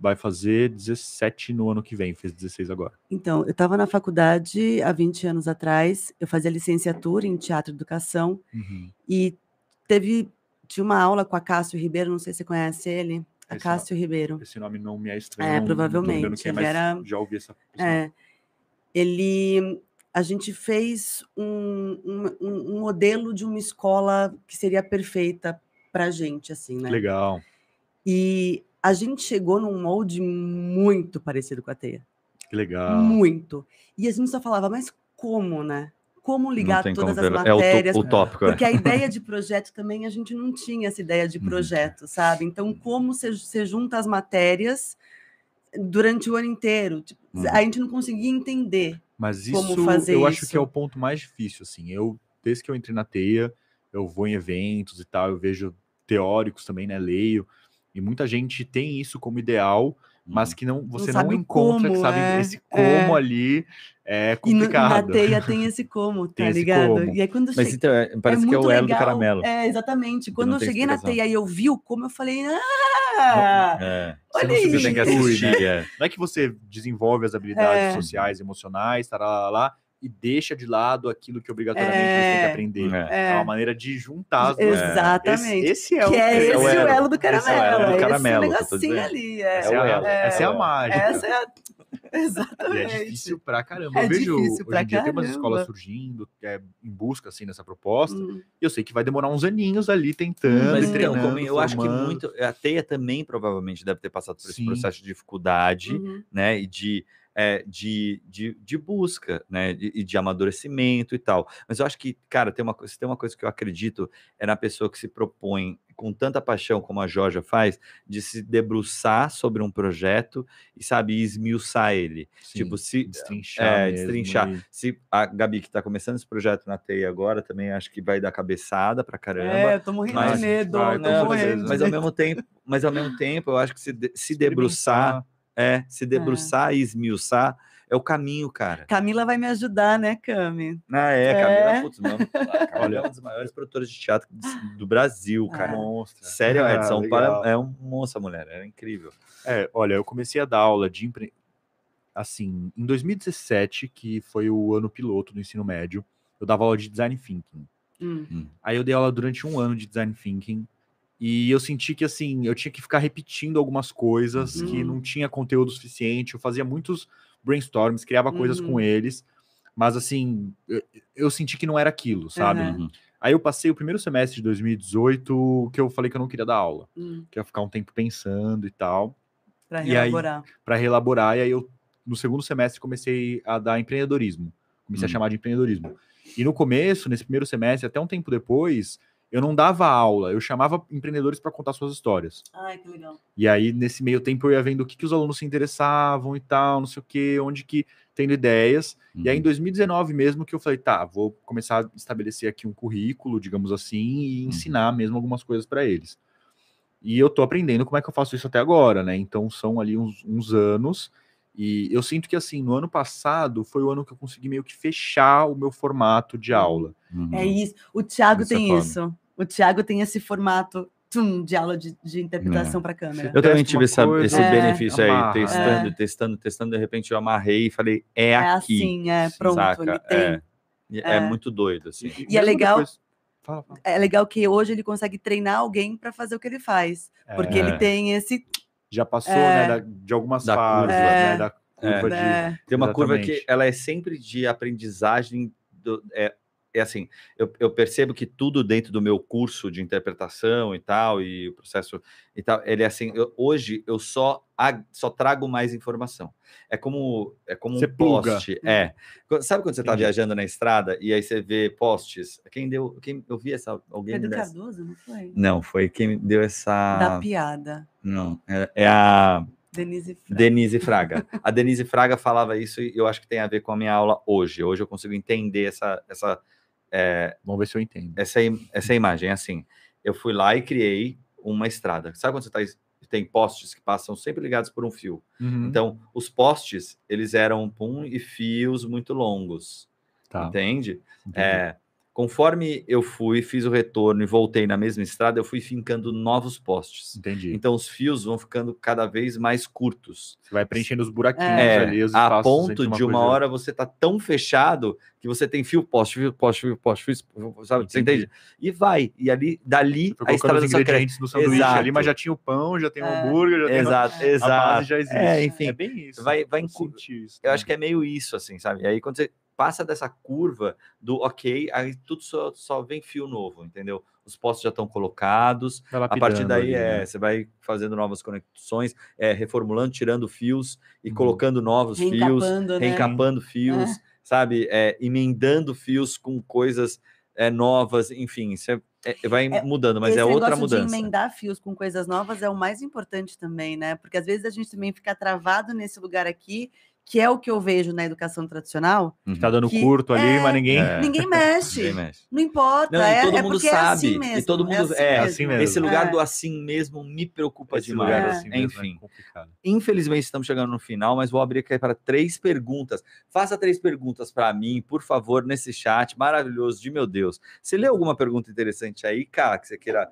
Vai fazer 17 no ano que vem, fez 16 agora. Então, eu estava na faculdade há 20 anos atrás, eu fazia licenciatura em teatro e educação e teve tinha uma aula com a Cássio Ribeiro, não sei se você conhece ele, a Esse Cássio Ribeiro. Esse nome não me é estranho. É, não- não provavelmente, quem é, era- já ouvi essa. É, ele, a gente fez um, um, um- um modelo de uma escola que seria perfeita para gente, assim, né? Legal. E a gente chegou num molde muito parecido com a teia. Que legal. Muito. E a gente só falava, mas como, né? Como ligar todas como as É matérias? uto- utópico. é. Porque a ideia de projeto também, a gente não tinha essa ideia de Uhum. projeto, sabe? Então, como você, junta as matérias durante o ano inteiro? Tipo, Uhum. A gente não conseguia entender. Mas como isso fazer eu acho que isso. é o ponto mais difícil, assim. Eu, desde que eu entrei na teia, eu vou em eventos e tal, eu vejo teóricos também, né? Leio. E muita gente tem isso como ideal, mas que não, você não, sabe o encontra, que como, sabe é, esse como é. ali é E no- na complicado. teia tem esse como, tá esse ligado? como. E aí quando Mas chega- então, é- parece que é o elo do caramelo. É, exatamente. Quando não eu cheguei na teia e eu vi o como, eu falei, ah! É. Olha não substitui, tem que isso. assistir. é. Não é que você desenvolve as habilidades É. sociais, emocionais, tará, lá, lá, e deixa de lado aquilo que obrigatoriamente você tem que É. aprender. É. É uma maneira de juntar as duas. Exatamente. Esse, esse é o que é esse esse é o elo. elo do Esse é o caramelo. elo do é esse caramelo tô negocinho ali. É. Essa é, a, É. essa é a mágica. Essa é a... E é Exatamente. difícil pra caramba. É eu vejo difícil hoje pra em dia tem umas escolas surgindo é, em busca assim dessa proposta. Hum. E eu sei que vai demorar uns aninhos ali tentando, Mas então, como eu acho que formando. muito. A teia também provavelmente deve ter passado por esse Sim. processo de dificuldade, Uhum. né? E de, é, de, de, de busca, né? E de, de amadurecimento e tal. Mas eu acho que, cara, tem uma, coisa- se tem uma coisa que eu acredito é na pessoa que se propõe com tanta paixão como a Georgia faz, de se debruçar sobre um projeto e, sabe, esmiuçar ele. Sim, tipo, se destrinchar. é, mesmo, destrinchar. e- Se a Gabi, que está começando esse projeto na TEI agora, também acho que vai dar cabeçada pra caramba. É, eu tô morrendo Mas- de medo. vai, de mas ao mesmo tempo, mas ao mesmo tempo, eu acho que se, de- se debruçar, é, se debruçar e esmiuçar é o caminho, cara. Camila vai me ajudar, né, Cami? Ah, é, É. Camila, putz, meu, a Camila é uma das maiores produtoras de teatro do- Brasil, É. cara. Monstra. Sério, Ah, Edson, legal. para, é um monstro, a mulher, é incrível. É, olha, eu comecei a dar aula de empre... assim, em 2017, que foi o ano piloto do ensino médio, eu dava aula de design thinking. Hum. Aí eu dei aula durante um ano de design thinking e eu senti que assim, eu tinha que ficar repetindo algumas coisas que Uhum. não tinha conteúdo suficiente. Eu fazia muitos brainstorms, criava coisas com Uhum. eles, mas assim, eu, eu senti que não era aquilo, sabe? Uhum. Aí eu passei o primeiro semestre de 2018 que eu falei que eu não queria dar aula, Hum. que ia ficar um tempo pensando e tal Pra E aí- reelaborar. para reelaborar. E aí eu, no segundo semestre, comecei a dar empreendedorismo. Comecei Hum. a chamar de empreendedorismo. E no começo, nesse primeiro semestre, até um tempo depois, eu não dava aula, eu chamava empreendedores para contar suas histórias. Ai, que legal. E aí, nesse meio tempo, eu ia vendo o que, que os alunos se interessavam e tal, não sei o quê, onde que tendo ideias. E aí, em 2019 mesmo, que eu falei, tá, vou começar a estabelecer aqui um currículo, digamos assim, e ensinar mesmo algumas coisas para eles. E eu tô aprendendo como é que eu faço isso até agora, né? Então, são ali uns, uns anos. E eu sinto que, assim, no ano passado foi o ano que eu consegui meio que fechar o meu formato de aula. Uhum. É isso. O Thiago Isso tem isso. O Thiago tem esse formato tum, de aula de, de interpretação para câmera. Eu também tive essa- esse É. benefício aí, amarra. testando, É. testando, testando, de repente eu amarrei e falei, é, É aqui. assim, é, pronto, saca? ele tem. É, E é É. muito doido, assim. E é mesmo legal- depois- Fala, fala. É legal que hoje ele consegue treinar alguém para fazer o que ele faz. Porque É. ele tem esse. já passou, É. né, da- de algumas Da fases, curva. né, da curva de... É, Tem uma curva que Exatamente. ela é sempre de aprendizagem. Do, é, é assim, eu, eu percebo que tudo dentro do meu curso de interpretação e tal, e o processo e tal, ele é assim, eu- hoje eu só, só trago mais informação. É como, é como Você um pluga. post. É. Sabe quando você está viajando na estrada e aí você vê posts? Quem deu. Quem, eu vi essa. Alguém Pedro me dessa- Cardoso, não foi? Não, foi quem deu Da essa. piada. Não, é, é a. Denise Fraga. Denise Fraga. A Denise Fraga falava isso e eu acho que tem a ver com a minha aula hoje. Hoje eu consigo entender essa, essa, é, Vamos ver se eu entendo. essa, essa imagem, é assim, eu fui lá e criei uma estrada. Sabe quando você tá, tem postes que passam sempre ligados por um fio? Uhum. Então, os postes, eles eram pum e fios muito longos, tá. entende? entendi. É, conforme eu fui, fiz o retorno e voltei na mesma estrada, eu fui fincando novos postes. Entendi. Então, os fios vão ficando cada vez mais curtos. Você vai preenchendo os buraquinhos É, ali, os a ponto entre de uma coisa hora você tá tão fechado que você tem fio poste, fio poste, fio poste, fio, sabe? Você Entendi. entende? E vai. E ali, dali, Você foi a colocando estrada os só cresce. ingredientes no sanduíche Exato. ali, mas já tinha o pão, já tem o É. hambúrguer, já tem Exato, a base exato. já existe. É, enfim, é bem isso. vai, vai Eu isso Eu acho que é meio isso, assim, sabe? E aí, quando você passa dessa curva do ok, aí tudo só, só vem fio novo, entendeu? Os postos já estão colocados, Vai a partir daí ali, é, né? você vai fazendo novas conexões, é, reformulando, tirando fios e Uhum. colocando novos fios, Reencapando, né? reencapando fios, sabe? É, emendando fios com coisas é, novas, enfim, você é, vai É, mudando, mas é outra negócio mudança. de emendar fios com coisas novas é o mais importante também, né? Porque às vezes a gente também fica travado nesse lugar aqui, que é o que eu vejo na educação tradicional. Uhum. Tá dando curto ali, é, mas ninguém. É. Ninguém mexe. Ninguém mexe. Não importa. Não, e é, todo é mundo é sabe, assim e mesmo. todo mundo- assim é, assim mesmo. Esse lugar É. do assim mesmo me preocupa Esse demais. lugar É. assim mesmo Enfim. é complicado. Infelizmente, estamos chegando no final, mas vou abrir aqui para três perguntas. Faça três perguntas para mim, por favor, nesse chat maravilhoso de meu Deus. Você lê alguma pergunta interessante aí, cara, que você queira.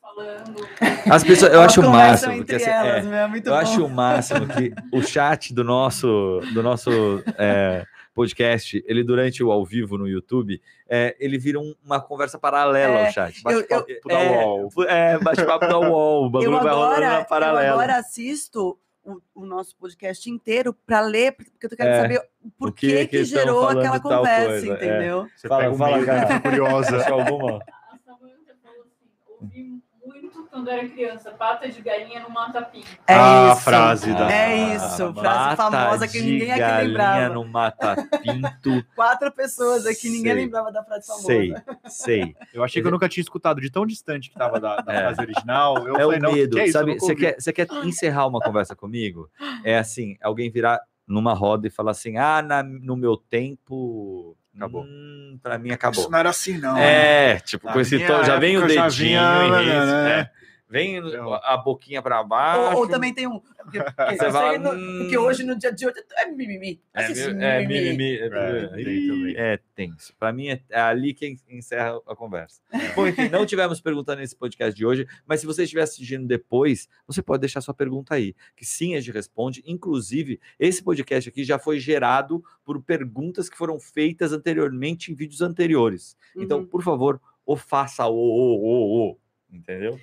Falando. As pessoas, eu acho o máximo, porque assim, elas, é, meu, é eu bom. acho o máximo que o chat do nosso, do nosso é, podcast, ele durante o ao vivo no YouTube, é, ele vira um- uma conversa paralela É, ao chat. eu- Bate-papo eu- da é, UOL. É, bate-papo da UOL. O bagulho Eu vai rolando agora, na eu paralela. agora assisto o, o nosso podcast inteiro para ler, porque eu quero É, saber por o que que, que gerou aquela conversa, é. entendeu? Você Fala, pega cara. curiosa. Alguma? A Samanta falou assim: ouvi muito quando era criança, pata de galinha no mata-pinto. É Ah, isso. frase da- É isso, frase Mata famosa que ninguém aqui galinha lembrava. no mata-pinto. Quatro pessoas aqui, ninguém Sei. lembrava da frase famosa. sei, sei. Eu achei que eu nunca tinha escutado de tão distante que tava da, da É. frase original. Eu é falei, o não, medo, que é isso? Sabe? Você quer, você quer encerrar uma conversa comigo? É assim, alguém virar numa roda e falar assim, ah, na- no meu tempo... Acabou. Hum, pra mim acabou. Isso não era assim, não. É, tipo, Na com esse tom, já vem o época já dedinho vinha, e risca, né? É. Vem Então. a boquinha pra baixo. Ou, ou também tem um. Porque, porque no- hum. porque hoje, no dia de hoje, é mimimi. É, é, mimimi. É, É, tem Ih, também. é tenso. Para mim, é, é ali que encerra a conversa. Bom, enfim, não tivemos pergunta nesse podcast de hoje, mas se você estiver assistindo depois, você pode deixar sua pergunta aí, que sim, a gente responde. Inclusive, esse podcast aqui já foi gerado por perguntas que foram feitas anteriormente em vídeos anteriores. Então, Uhum. por favor, o faça o, o, o, o. Entendeu?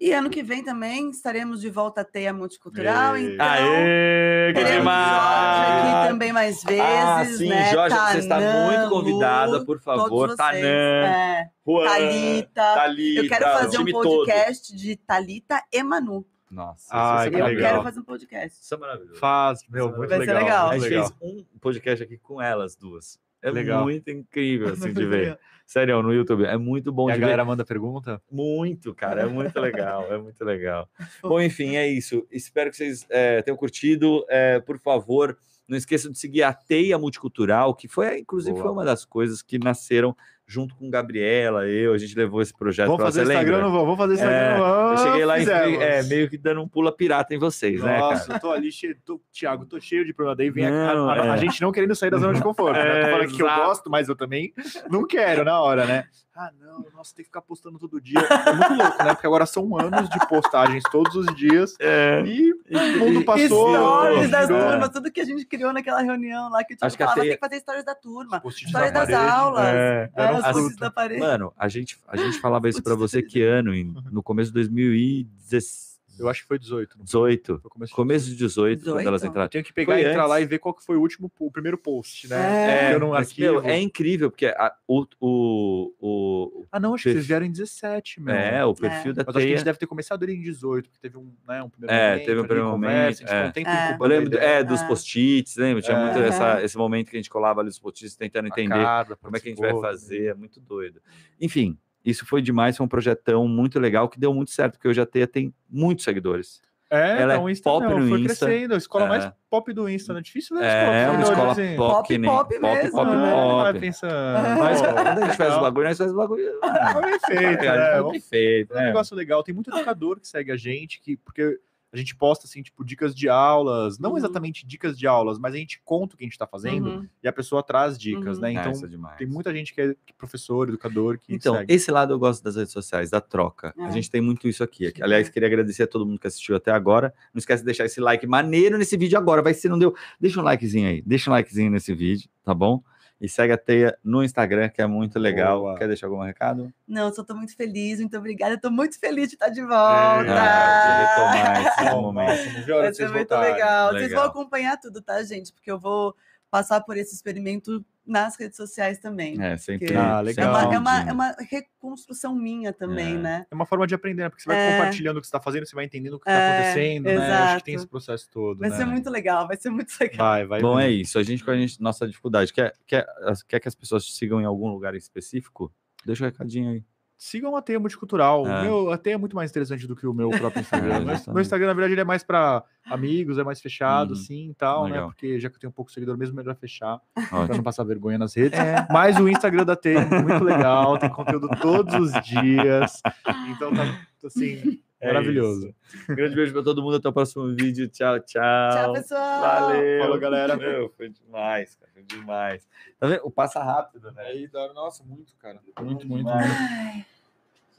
E ano que vem também estaremos de volta à Teia Multicultural. Ê. Então, Aê, que demais! Jorge aqui também mais vezes. Ah, sim, né? Jorge, você está Tanã, muito convidada, por favor. Tanã, É, Juan, Thalita. Thalita, Eu quero fazer um time todo. podcast de Talita e Manu. Nossa, Ai, isso que é Eu legal. quero fazer um podcast. Isso é maravilhoso. Faz, meu, muito Vai ser legal. legal. A gente legal. fez um podcast aqui com elas duas. É Legal. muito incrível assim de ver. Sério, no YouTube. É muito bom E a de galera ver. manda pergunta? Muito, cara. É muito legal. É muito legal. Bom, enfim, é isso. Espero que vocês eh, tenham curtido. Eh, por favor, não esqueçam de seguir a Teia Multicultural, que foi, inclusive, Boa. foi uma das coisas que nasceram junto com Gabriela, eu. A gente levou esse projeto Vamos para fazer você Instagram, lembra? não vamos? Vamos fazer Instagram, É, não vamos? Eu cheguei lá e é, meio que dando um pula pirata em vocês, né, cara? Nossa, eu tô ali cheio, tô, Thiago, tô cheio de problema. Daí vem a- Não, a, a, a é. gente não querendo sair da zona de conforto. né? Eu É, tô falando que eu exato. gosto, mas eu também não quero na hora, né? Ah, não, nossa, tem que ficar postando todo dia. É muito louco, né? Porque agora são anos de postagens todos os dias É. e o mundo passou. Stories das turmas, tudo que a gente criou naquela reunião lá, que eu Acho que a falava, tem que fazer histórias da turma. Post-it História na das parede. aulas. É, É, dando os fruto. posts da parede. Mano, a gente, a gente falava isso pra você que ano? Em- no começo de 2018. Eu acho que foi 18. não foi? 18. Foi começo de Começo de 18, quando elas 18? Eu entraram. tenho que pegar, Foi entrar antes. lá e ver qual que foi o último, o primeiro post, né? É. eu não Mas, arquivo. meu, é incrível, porque a- o, o, o, Ah, não, acho que vocês vieram em 17, meu. é, o perfil da Mas acho que a Teia. gente deve ter começado ele em 18, porque teve um, né, um primeiro É, momento. teve um primeiro conversa, momento, a gente ficou é. um tempo É. Eu lembro é, dos É. post-its, lembra? Tinha É. muito essa, esse momento que a gente colava ali os post-its tentando entender como é que a gente vai fazer, é muito doido. Enfim, isso foi demais, foi um projetão muito legal que deu muito certo, porque hoje a Teia tem muitos seguidores. É, Ela é não, o Insta pop não, no foi Insta. crescendo. A escola É. mais pop do Insta, né? Difícil ver É, escola. uma que escola assim, pop, Pop, nem- pop mesmo, pop, né? Vai pop. pensando. Mas quando a gente faz o bagulho, nós faz o bagulho. Mas bem feito, né? É, Vamos bem feito, É um né? negócio legal. Tem muito educador que segue a gente, que, porque a gente posta, assim, tipo, dicas de aulas. Não Uhum. exatamente dicas de aulas, mas a gente conta o que a gente tá fazendo Uhum. e a pessoa traz dicas, Uhum. né? Então, isso é demais. tem muita gente que é professor, educador, que Então, segue. esse lado eu gosto das redes sociais, da troca. A É. gente tem muito isso aqui. Aliás, queria agradecer a todo mundo que assistiu até agora. Não esquece de deixar esse like maneiro nesse vídeo agora. Vai ser, não deu? Deixa um likezinho aí. Deixa um likezinho nesse vídeo, tá bom? E segue a Teia no Instagram, que é muito legal. Boa. Quer deixar algum recado? Não, só tô muito feliz, muito obrigada. Eu tô muito feliz de estar de volta. Ah, de retomar esse momento. Vai ser vocês muito voltarem. legal. Vocês Legal. vão acompanhar tudo, tá, gente? Porque eu vou passar por esse experimento nas redes sociais também. É, sempre. Ah, É legal. uma, sempre é, uma, é uma reconstrução minha também, É. né? É uma forma de aprender, né? Porque você vai É. compartilhando o que você tá fazendo, você vai entendendo o que tá É, acontecendo, né? Acho que tem exato. esse processo todo, Vai né? ser muito legal, vai ser muito legal. Vai, vai. Bom, é isso. A gente, com a gente, nossa dificuldade, quer, quer, quer que as pessoas te sigam em algum lugar específico? Deixa um recadinho aí. Sigam a Teia Multicultural. É. Meu até é muito mais interessante do que o meu próprio Instagram. É, meu, Instagram, na verdade, ele é mais para amigos, é mais fechado, Uhum. assim, tal, né? Legal. Porque já que eu tenho um pouco de seguidor mesmo, melhor fechar, pra Ótimo. não passar vergonha nas redes. É. Mas o Instagram da Teia é muito legal, tem conteúdo todos os dias. Então tá, assim, É maravilhoso. Um grande beijo pra todo mundo. Até o próximo vídeo. Tchau, tchau. Tchau, pessoal! Valeu. Falou, galera. Meu, foi demais, cara. Foi demais. Tá vendo? O passa rápido, né? Aí, nossa, muito, cara. Muito, muito, muito. Ai,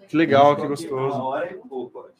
Que legal, que Uma gostoso. hora e um pouco, pode.